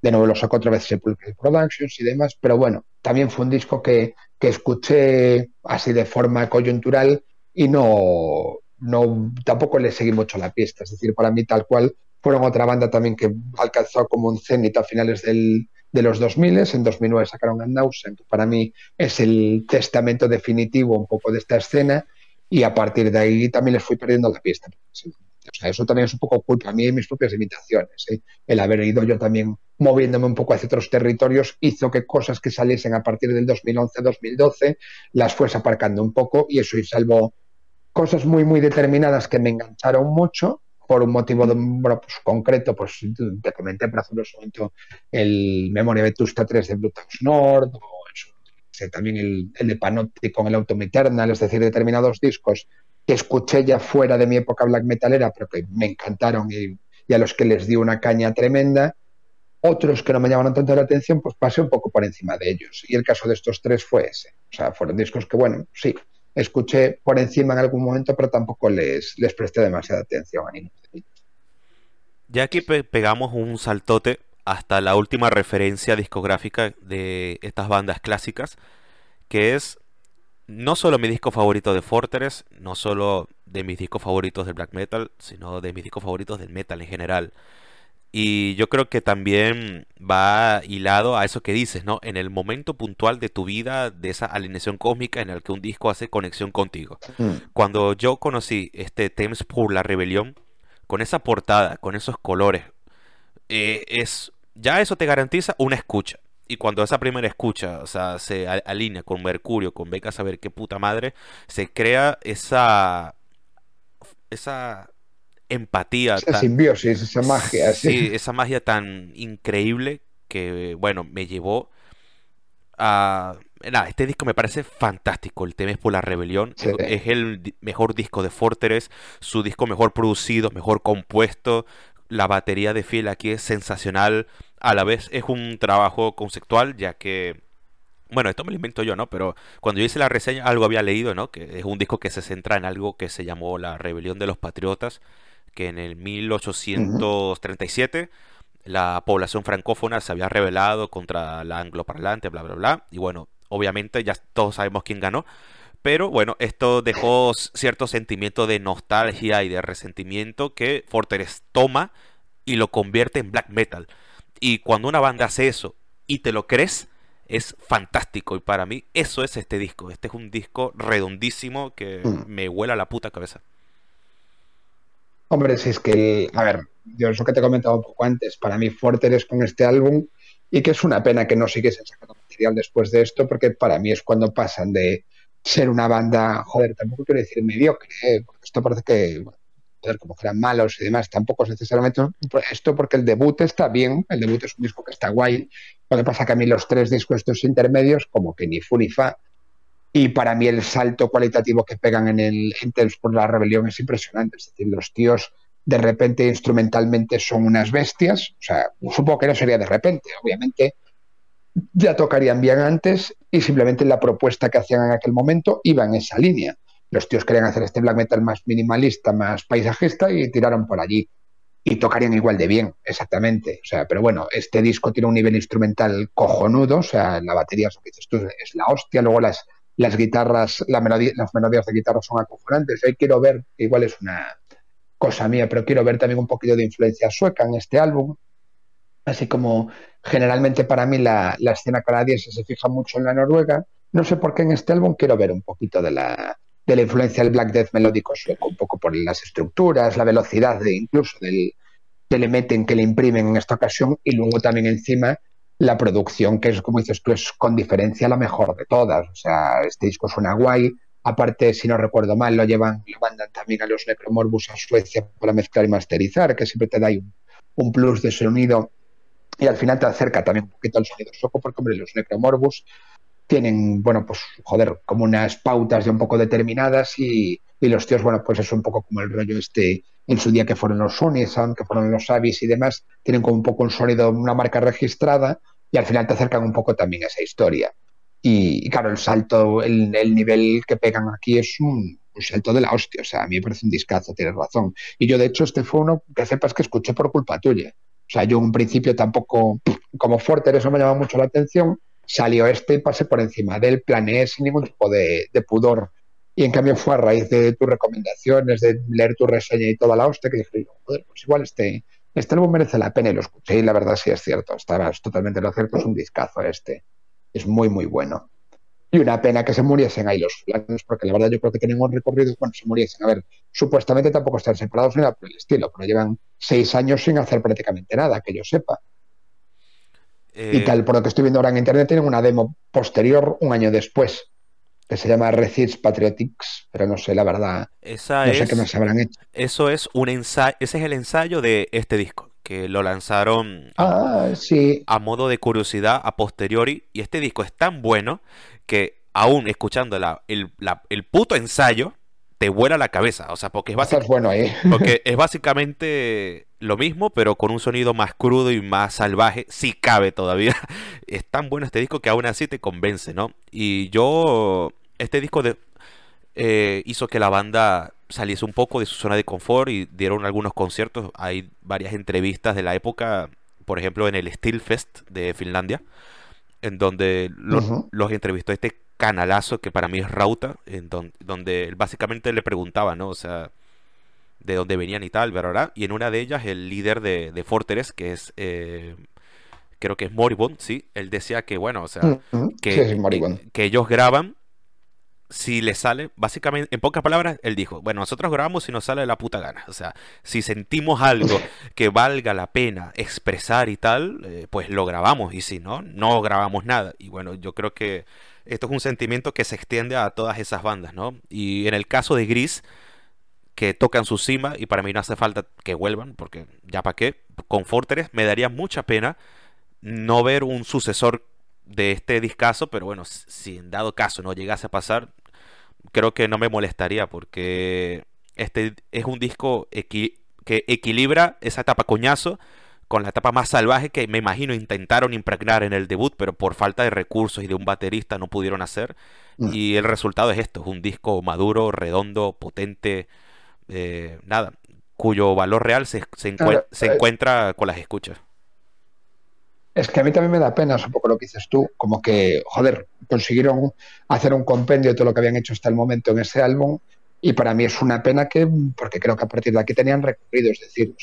De nuevo lo sacó otra vez Sepulchre Productions y demás. Pero bueno, también fue un disco que, que escuché así de forma coyuntural y no, no tampoco le seguí mucho la pista. Es decir, para mí tal cual fueron otra banda también que alcanzó como un cenit a finales del, de los 2000. En 2009 sacaron a Nausea, que para mí es el testamento definitivo un poco de esta escena. Y a partir de ahí también les fui perdiendo la pista. O sea, eso también es un poco culpa a mí y mis propias limitaciones. ¿eh? El haber ido yo también moviéndome un poco hacia otros territorios hizo que cosas que saliesen a partir del 2011-2012 las fuese aparcando un poco y eso y salvo cosas muy, muy determinadas que me engancharon mucho por un motivo bueno, pues, concreto, pues te comenté, por ejemplo, en momento el Memoria Vetusta 3 de Blue Nord, o también el, el de Panotti con el Autumn Eternal, es decir, determinados discos que escuché ya fuera de mi época black metalera, pero que me encantaron y, y a los que les di una caña tremenda. Otros que no me llamaron tanto la atención, pues pasé un poco por encima de ellos. Y el caso de estos tres fue ese. O sea, fueron discos que, bueno, sí, escuché por encima en algún momento, pero tampoco les, les presté demasiada atención a Ya aquí pegamos un saltote hasta la última referencia discográfica de estas bandas clásicas, que es no solo mi disco favorito de Fortress, no solo de mis discos favoritos del black metal, sino de mis discos favoritos del metal en general. Y yo creo que también va hilado a eso que dices, ¿no? En el momento puntual de tu vida, de esa alineación cósmica en el que un disco hace conexión contigo. Mm. Cuando yo conocí este Thames por la Rebelión, con esa portada, con esos colores, eh, es ya eso te garantiza una escucha. Y cuando esa primera escucha, o sea, se alinea con Mercurio, con Beca saber qué puta madre, se crea esa esa empatía. Esa simbiosis, esa magia. Sí. esa magia tan increíble que, bueno, me llevó a... Nada, este disco me parece fantástico. El tema es por la rebelión. Es el mejor disco de Fortress, su disco mejor producido, mejor compuesto. La batería de Fiel aquí es sensacional. A la vez es un trabajo conceptual, ya que bueno, esto me lo invento yo, ¿no? Pero cuando yo hice la reseña, algo había leído, ¿no? Que es un disco que se centra en algo que se llamó La Rebelión de los Patriotas, que en el 1837 la población francófona se había rebelado contra la angloparlante, bla, bla, bla. Y bueno, obviamente ya todos sabemos quién ganó. Pero bueno, esto dejó cierto sentimiento de nostalgia y de resentimiento que Fortress toma y lo convierte en black metal. Y cuando una banda hace eso y te lo crees, es fantástico. Y para mí eso es este disco. Este es un disco redondísimo que mm. me huela la puta cabeza. Hombre, si es que, a ver, yo eso que te he comentado un poco antes, para mí Fortress con este álbum y que es una pena que no siguiesen sacando material después de esto, porque para mí es cuando pasan de ser una banda, joder, tampoco quiero decir mediocre, ¿eh? porque esto parece que, joder, como que eran malos y demás, tampoco es necesariamente esto porque el debut está bien, el debut es un disco que está guay, lo que pasa que a mí los tres discos estos intermedios, como que ni fu ni fa, y para mí el salto cualitativo que pegan en el en por la rebelión es impresionante. Es decir, los tíos de repente instrumentalmente son unas bestias. O sea, supongo que no sería de repente, obviamente. Ya tocarían bien antes y simplemente la propuesta que hacían en aquel momento iba en esa línea. Los tíos querían hacer este black metal más minimalista, más paisajista y tiraron por allí. Y tocarían igual de bien, exactamente. O sea, pero bueno, este disco tiene un nivel instrumental cojonudo. O sea, la batería, es la hostia. Luego las, las guitarras, las melodías de guitarra son acojonantes. Hoy quiero ver, igual es una cosa mía, pero quiero ver también un poquito de influencia sueca en este álbum. Así como generalmente para mí la, escena canadiense se fija mucho en la noruega, no sé por qué en este álbum quiero ver un poquito de la, de la influencia del black death melódico sueco, un poco por las estructuras, la velocidad de incluso del, del en que le imprimen en esta ocasión y luego también encima la producción, que es como dices tú, es con diferencia la mejor de todas. O sea, este disco suena guay. Aparte, si no recuerdo mal, lo llevan, lo mandan también a los Necromorbus a Suecia para mezclar y masterizar, que siempre te da un, un plus de sonido y al final te acerca también un poquito al sonido sueco, porque hombre, los Necromorbus tienen, bueno, pues joder, como unas pautas ya un poco determinadas y, los tíos, bueno, pues es un poco como el rollo este en su día que fueron los Unison, que fueron los Avis y demás, tienen como un poco un sonido, una marca registrada y al final te acercan un poco también a esa historia. Y, claro, el salto, el, nivel que pegan aquí es un, salto de la hostia, o sea, a mí me parece un discazo, tienes razón. Y yo, de hecho, este fue uno que sepas que escuché por culpa tuya. O sea, yo en un principio tampoco, como Forter, eso me llama mucho la atención, salió este y pasé por encima del, planeé sin ningún tipo de, pudor. Y en cambio fue a raíz de tus recomendaciones, de leer tu reseña y toda la hostia, que dije, joder, pues igual este, este álbum merece la pena y lo escuché y la verdad sí es cierto, estabas totalmente lo cierto, es un discazo este, es muy muy bueno. Y una pena que se muriesen ahí los flanes, porque la verdad yo creo que tienen un recorrido, bueno, se muriesen, a ver, supuestamente tampoco están separados ni nada por el estilo, pero llevan seis años sin hacer prácticamente nada, que yo sepa. Y eh, tal, por lo que estoy viendo ahora en internet, tienen una demo posterior un año después, que se llama Recids Patriotics, pero no sé, la verdad. Esa no sé qué más habrán hecho. Eso es un ensayo, ese es el ensayo de este disco, que lo lanzaron ah, sí. a modo de curiosidad a posteriori. Y este disco es tan bueno que aún escuchando el, el puto ensayo, te vuela la cabeza. O sea, porque es, básicamente, bueno ahí. porque es básicamente lo mismo, pero con un sonido más crudo y más salvaje, si cabe todavía. Es tan bueno este disco que aún así te convence, ¿no? Y yo, este disco de, eh, hizo que la banda saliese un poco de su zona de confort y dieron algunos conciertos. Hay varias entrevistas de la época, por ejemplo, en el Steel Fest de Finlandia, en donde los, los entrevistó este canalazo que para mí es Rauta, en donde él básicamente le preguntaba, ¿no? O sea, de dónde venían y tal, ¿verdad? Y en una de ellas el líder de, de Fortress, que es, eh, creo que es Moribond, sí, él decía que, bueno, o sea, que, que, ellos graban si le sale, básicamente, en pocas palabras, él dijo, bueno, nosotros grabamos si nos sale de la puta gana. O sea, si sentimos algo que valga la pena expresar y tal, eh, pues lo grabamos. Y si no, no grabamos nada. Y bueno, yo creo que esto es un sentimiento que se extiende a todas esas bandas, ¿no? Y en el caso de Gris, que tocan su cima y para mí no hace falta que vuelvan, porque ya para qué, con Fortress me daría mucha pena no ver un sucesor de este discazo, pero bueno, si en dado caso no llegase a pasar, creo que no me molestaría porque este es un disco que equilibra esa etapa coñazo con la etapa más salvaje que me imagino intentaron impregnar en el debut, pero por falta de recursos y de un baterista no pudieron hacer. Mm. Y el resultado es esto, es un disco maduro, redondo, potente, eh, nada, cuyo valor real se, se, eh, encuentra con las escuchas. Es que a mí también me da pena, un poco lo que dices tú, como que, joder, consiguieron hacer un compendio de todo lo que habían hecho hasta el momento en ese álbum y para mí es una pena que, porque creo que a partir de aquí tenían recorrido, es decir,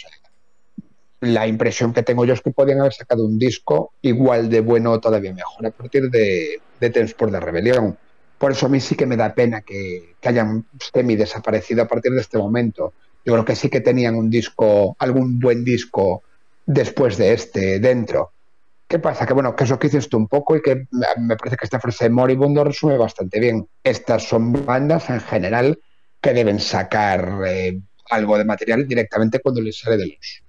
la impresión que tengo yo es que podían haber sacado un disco igual de bueno o todavía mejor a partir de, de Transport de Rebelión. Por eso a mí sí que me da pena que, hayan semi desaparecido a partir de este momento. Yo creo que sí que tenían un disco, algún buen disco después de este dentro. ¿Qué pasa? Que bueno, que eso que dices tú un poco y que me parece que esta frase de Moribundo resume bastante bien. Estas son bandas en general que deben sacar eh, algo de material directamente cuando les sale de los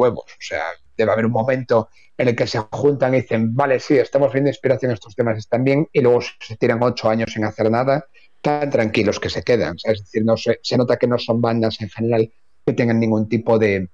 huevos. O sea, debe haber un momento en el que se juntan y dicen, vale, sí, estamos viendo inspiración, estos temas están bien, y luego se tiran ocho años sin hacer nada, tan tranquilos que se quedan. Es decir, no se, se nota que no son bandas en general que tengan ningún tipo de,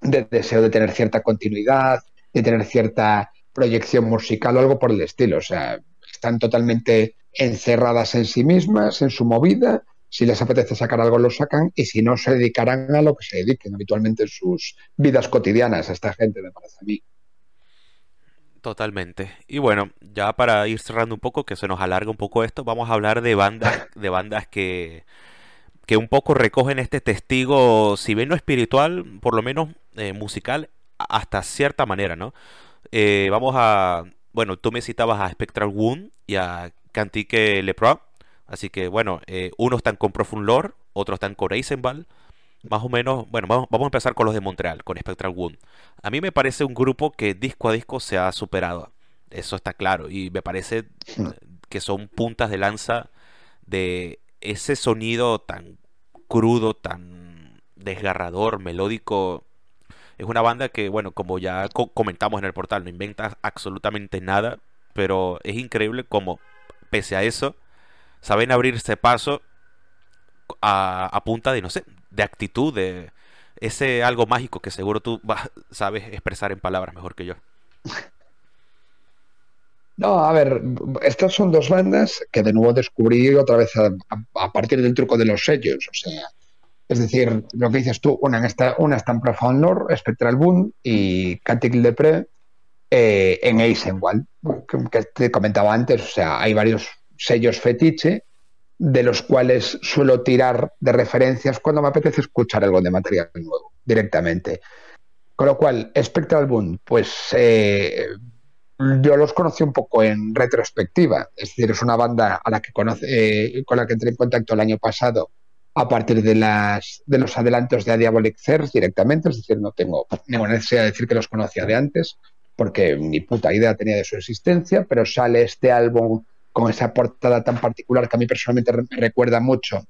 deseo de tener cierta continuidad, de tener cierta proyección musical o algo por el estilo. O sea, están totalmente encerradas en sí mismas, en su movida. Si les apetece sacar algo, lo sacan. Y si no, se dedicarán a lo que se dediquen habitualmente en sus vidas cotidianas. Esta gente, me parece a mí. Totalmente. Y bueno, ya para ir cerrando un poco, que se nos alarga un poco esto, vamos a hablar de bandas, de bandas que, que un poco recogen este testigo, si bien no espiritual, por lo menos eh, musical, hasta cierta manera, ¿no? Eh, vamos a, bueno, tú me citabas a Spectral Wound y a Cantique Lepro, así que bueno, eh, unos están con Profund Lore, otros están con Eisenball, más o menos, bueno, vamos, vamos, a empezar con los de Montreal, con Spectral Wound. A mí me parece un grupo que disco a disco se ha superado, eso está claro, y me parece que son puntas de lanza de ese sonido tan crudo, tan desgarrador, melódico. Es una banda que, bueno, como ya comentamos en el portal, no inventa absolutamente nada, pero es increíble como, pese a eso, saben abrirse paso a, punta de, no sé, de actitud, de ese algo mágico que seguro tú sabes expresar en palabras mejor que yo. No, a ver, estas son dos bandas que de nuevo descubrí otra vez a, partir del truco de los sellos. O sea, es decir, lo que dices tú, una, está, una en Profound Lore, Spectral Boom y Cantic Depre eh, en Eisenwald, que, que te comentaba antes. O sea, hay varios sellos fetiche de los cuales suelo tirar de referencias cuando me apetece escuchar algo de material nuevo directamente. Con lo cual, Spectral Boom, pues eh, yo los conocí un poco en retrospectiva. Es decir, es una banda a la que conoce, eh, con la que entré en contacto el año pasado a partir de, las, de los adelantos de A Diabolic directamente. Es decir, no tengo ninguna necesidad de decir que los conocía de antes, porque ni puta idea tenía de su existencia, pero sale este álbum con esa portada tan particular que a mí personalmente me recuerda mucho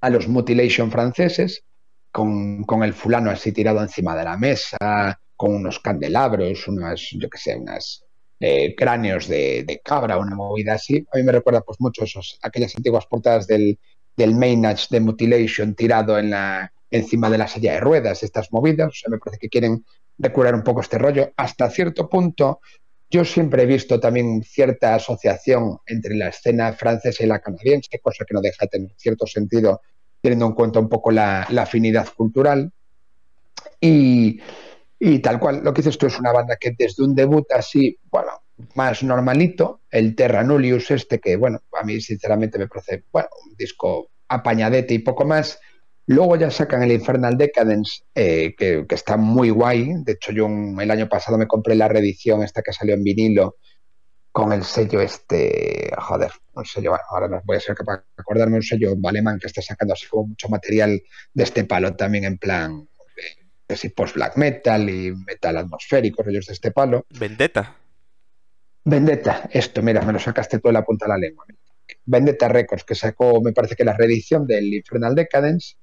a los Mutilation franceses, con, el fulano así tirado encima de la mesa, con unos candelabros, unas, yo qué sé, unas eh, cráneos de, cabra, una movida así. A mí me recuerda pues mucho esos, aquellas antiguas portadas del, del Maynard de Mutilation tirado en la, encima de la silla de ruedas, estas movidas. O sea, me parece que quieren decorar un poco este rollo. Hasta cierto punto, yo siempre he visto también cierta asociación entre la escena francesa y la canadiense, cosa que no deja de tener cierto sentido teniendo en cuenta un poco la, afinidad cultural. Y, y tal cual, lo que dices tú es una banda que desde un debut así, bueno, más normalito, el Terra Nullius este, que bueno, a mí sinceramente me parece, bueno, un disco apañadete y poco más. Luego ya sacan el Infernal Decadence, eh, que, que, está muy guay. De hecho, yo el año pasado me compré la reedición esta que salió en vinilo con el sello este, joder, un sello, bueno, ahora no voy a ser capaz de acordarme, un sello alemán que está sacando así como mucho material de este palo también en plan que si post-black metal y metal atmosférico, rollos de este palo. Vendetta. Vendetta, esto, mira, me lo sacaste tú la punta de la lengua. Vendetta Records, que sacó, me parece que la reedición del Infernal Decadence.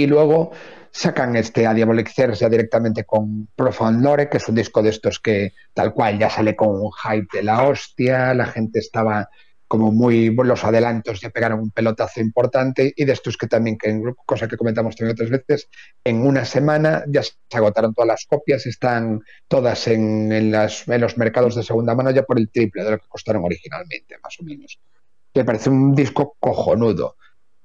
Y luego sacan este a Diabolic ya directamente con Profound Lore, que es un disco de estos que tal cual ya sale con un hype de la hostia, la gente estaba como muy los adelantos ya pegaron un pelotazo importante y de estos que también, que cosa que comentamos también otras veces, en una semana ya se agotaron todas las copias, están todas en, en los mercados de segunda mano ya por el triple de lo que costaron originalmente, más o menos. Me parece un disco cojonudo.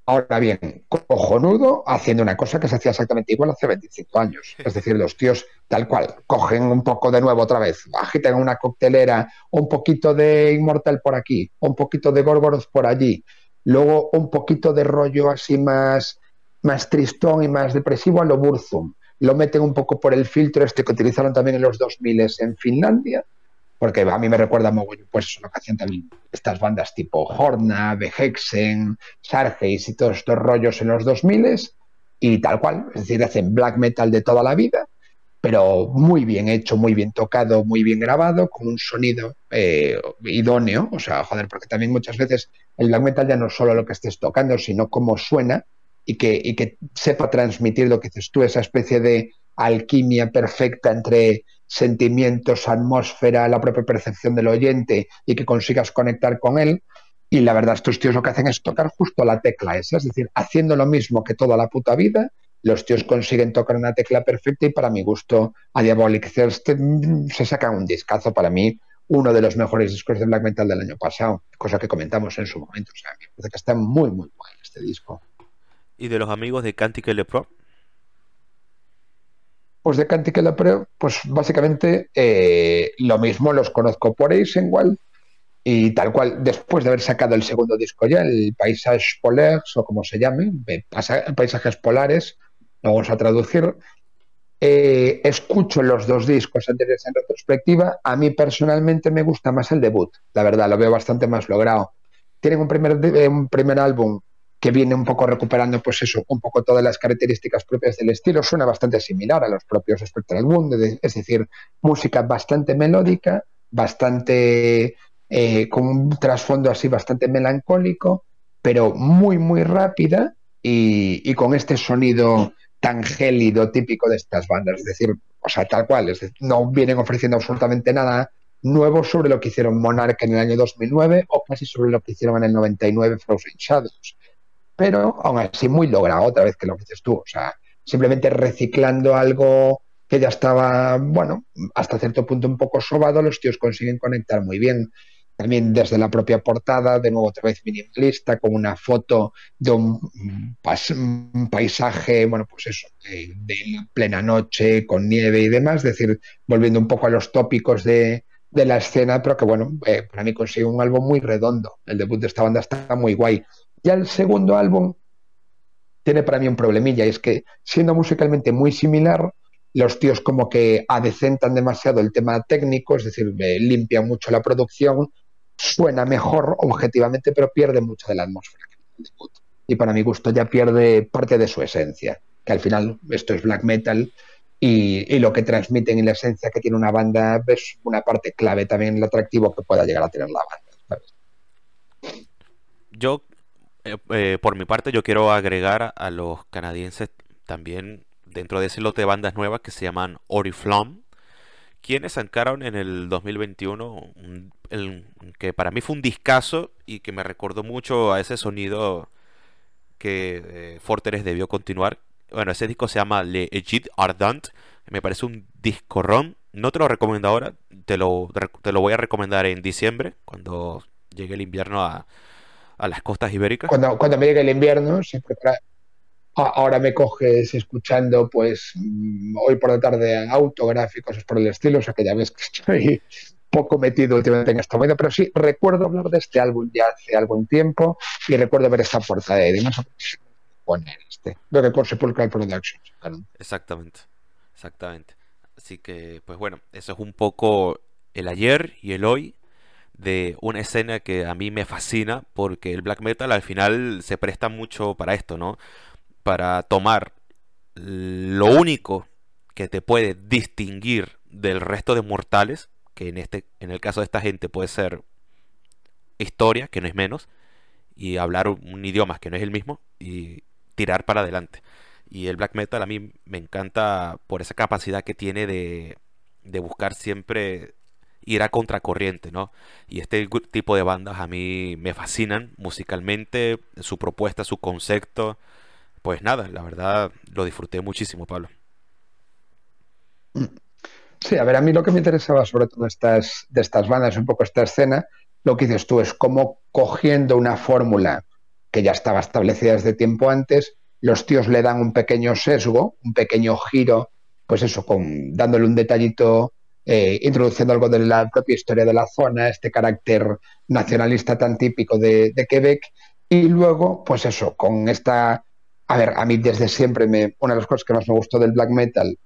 Ahora bien, cojonudo haciendo una cosa que se hacía exactamente igual hace 25 años. Es decir, los tíos tal cual cogen un poco de nuevo otra vez, agitan una coctelera, un poquito de Inmortal por aquí, un poquito de Gorgoroth por allí, luego un poquito de rollo así más, más tristón y más depresivo a lo Burzum. Lo meten un poco por el filtro este que utilizaron también en los 2000 en Finlandia porque a mí me recuerda pues lo que hacían también estas bandas tipo Horna, Behexen, Sargeis y todos estos rollos en los 2000 y tal cual, es decir, hacen black metal de toda la vida, pero muy bien hecho, muy bien tocado, muy bien grabado, con un sonido eh, idóneo, o sea, joder, porque también muchas veces el black metal ya no es solo lo que estés tocando, sino cómo suena y que, y que sepa transmitir lo que dices tú, esa especie de alquimia perfecta entre sentimientos, atmósfera, la propia percepción del oyente y que consigas conectar con él. Y la verdad, estos tíos lo que hacen es tocar justo la tecla esa, es decir, haciendo lo mismo que toda la puta vida, los tíos consiguen tocar una tecla perfecta y para mi gusto a Diabolic Thirst mm, se sacan un discazo para mí, uno de los mejores discos de black metal del año pasado, cosa que comentamos en su momento. O sea, me parece que está muy, muy guay este disco. ¿Y de los amigos de Cantic Le Pro? Pues de Cantic pues básicamente eh, lo mismo, los conozco por Eisenwald y tal cual, después de haber sacado el segundo disco ya, el Paysage Polaires, o como se llame, Paisajes Polares, lo vamos a traducir, eh, escucho los dos discos anteriores en retrospectiva. A mí personalmente me gusta más el debut, la verdad, lo veo bastante más logrado. Tienen un primer, eh, un primer álbum que viene un poco recuperando, pues eso, un poco todas las características propias del estilo. Suena bastante similar a los propios Spectral Moon, es decir, música bastante melódica, bastante eh, con un trasfondo así bastante melancólico, pero muy, muy rápida y, con este sonido tan gélido típico de estas bandas, es decir, o sea, tal cual, no vienen ofreciendo absolutamente nada nuevo sobre lo que hicieron Monarch en el año 2009 o casi sobre lo que hicieron en el 99 Frozen Shadows. Pero aún así muy logrado, otra vez que lo que dices tú, o sea, simplemente reciclando algo que ya estaba, bueno, hasta cierto punto un poco sobado, los tíos consiguen conectar muy bien también desde la propia portada, de nuevo otra vez minimalista, con una foto de un, paisaje, bueno, pues eso, de, plena noche, con nieve y demás, es decir, volviendo un poco a los tópicos de, la escena, pero que bueno, eh, para mí consigue un álbum muy redondo. El debut de esta banda está muy guay. Ya el segundo álbum tiene para mí un problemilla, y es que siendo musicalmente muy similar, los tíos como que adecentan demasiado el tema técnico, es decir, limpian mucho la producción, suena mejor objetivamente, pero pierde mucho de la atmósfera. Y para mi gusto ya pierde parte de su esencia, que al final esto es black metal y, lo que transmiten en la esencia que tiene una banda es una parte clave también el atractivo que pueda llegar a tener la banda. Yo, eh, eh, por mi parte, yo quiero agregar a los canadienses también dentro de ese lote de bandas nuevas que se llaman Oriflamme quienes sacaron en el 2021 el, que para mí fue un discazo y que me recordó mucho a ese sonido que eh, Fortress debió continuar. Bueno, ese disco se llama Le Egid Ardent. Me parece un disco rom. No te lo recomiendo ahora, te lo, te lo voy a recomendar en diciembre, cuando llegue el invierno a, a las costas ibéricas. Cuando, cuando me llegue el invierno, se prepara ahora me coges escuchando, pues mm, hoy por la tarde autográficos por el estilo, o sea que ya ves que estoy poco metido últimamente en esta vida, pero sí recuerdo hablar de este álbum ya hace algún tiempo y recuerdo ver esta portada y más poner este, lo que por Sepulchral Productions. Exactamente, exactamente. Así que, pues bueno, eso es un poco el ayer y el hoy de una escena que a mí me fascina porque el black metal al final se presta mucho para esto, ¿no? para tomar lo único que te puede distinguir del resto de mortales, que en este en el caso de esta gente puede ser historia, que no es menos, y hablar un idioma que no es el mismo y tirar para adelante. Y el black metal a mí me encanta por esa capacidad que tiene de, de buscar siempre ir a contracorriente, ¿no? Y este tipo de bandas a mí me fascinan musicalmente, su propuesta, su concepto, pues nada, la verdad lo disfruté muchísimo, Pablo. Sí, a ver, a mí lo que me interesaba sobre todo estas, de estas bandas, un poco esta escena, lo que dices tú es cómo cogiendo una fórmula que ya estaba establecida desde tiempo antes, los tíos le dan un pequeño sesgo, un pequeño giro, pues eso, con, dándole un detallito, eh, introduciendo algo de la propia historia de la zona, este carácter nacionalista tan típico de, Quebec, y luego, pues eso, con esta a ver, a mí desde siempre me, una de las cosas que más me gustó del black metal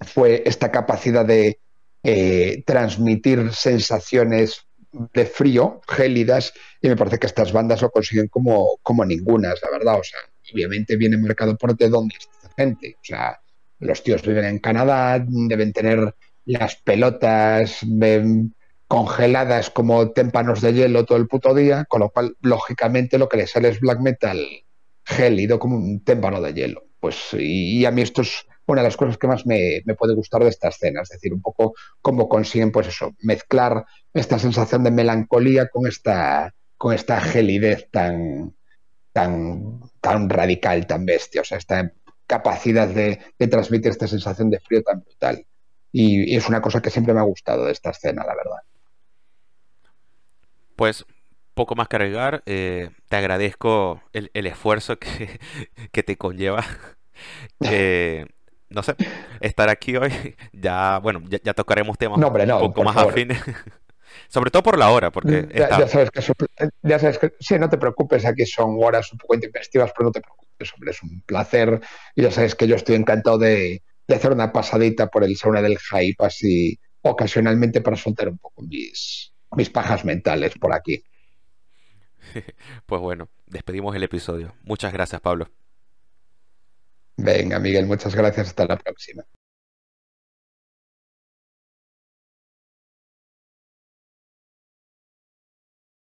fue esta capacidad de eh, transmitir sensaciones de frío, gélidas, y me parece que estas bandas lo consiguen como, como ninguna, la verdad. O sea, obviamente viene marcado por de dónde esta gente. O sea, los tíos viven en Canadá, deben tener las pelotas congeladas como témpanos de hielo todo el puto día, con lo cual, lógicamente, lo que les sale es black metal gélido como un témpano de hielo. Pues, y, a mí esto es una de las cosas que más me, puede gustar de esta escena, es decir, un poco cómo consiguen, pues eso, mezclar esta sensación de melancolía con esta, con esta gelidez tan, tan, tan radical, tan bestia, o sea, esta capacidad de, transmitir esta sensación de frío tan brutal. Y, y, es una cosa que siempre me ha gustado de esta escena, la verdad. Pues poco más que agregar. Eh, te agradezco el, esfuerzo que, te conlleva. no sé, estar aquí hoy. Ya, bueno, ya, tocaremos temas un poco más afines. Sobre todo por la hora, porque ya, sabes que ya sabes que sí, no te preocupes, aquí son horas un poco intempestivas, pero no te preocupes, hombre, es un placer. Y ya sabes que yo estoy encantado de, hacer una pasadita por el sauna del hype así ocasionalmente para soltar un poco mis, mis pajas mentales por aquí. Pues bueno, despedimos el episodio. Muchas gracias, Pablo. Venga, Miguel, muchas gracias. Hasta la próxima.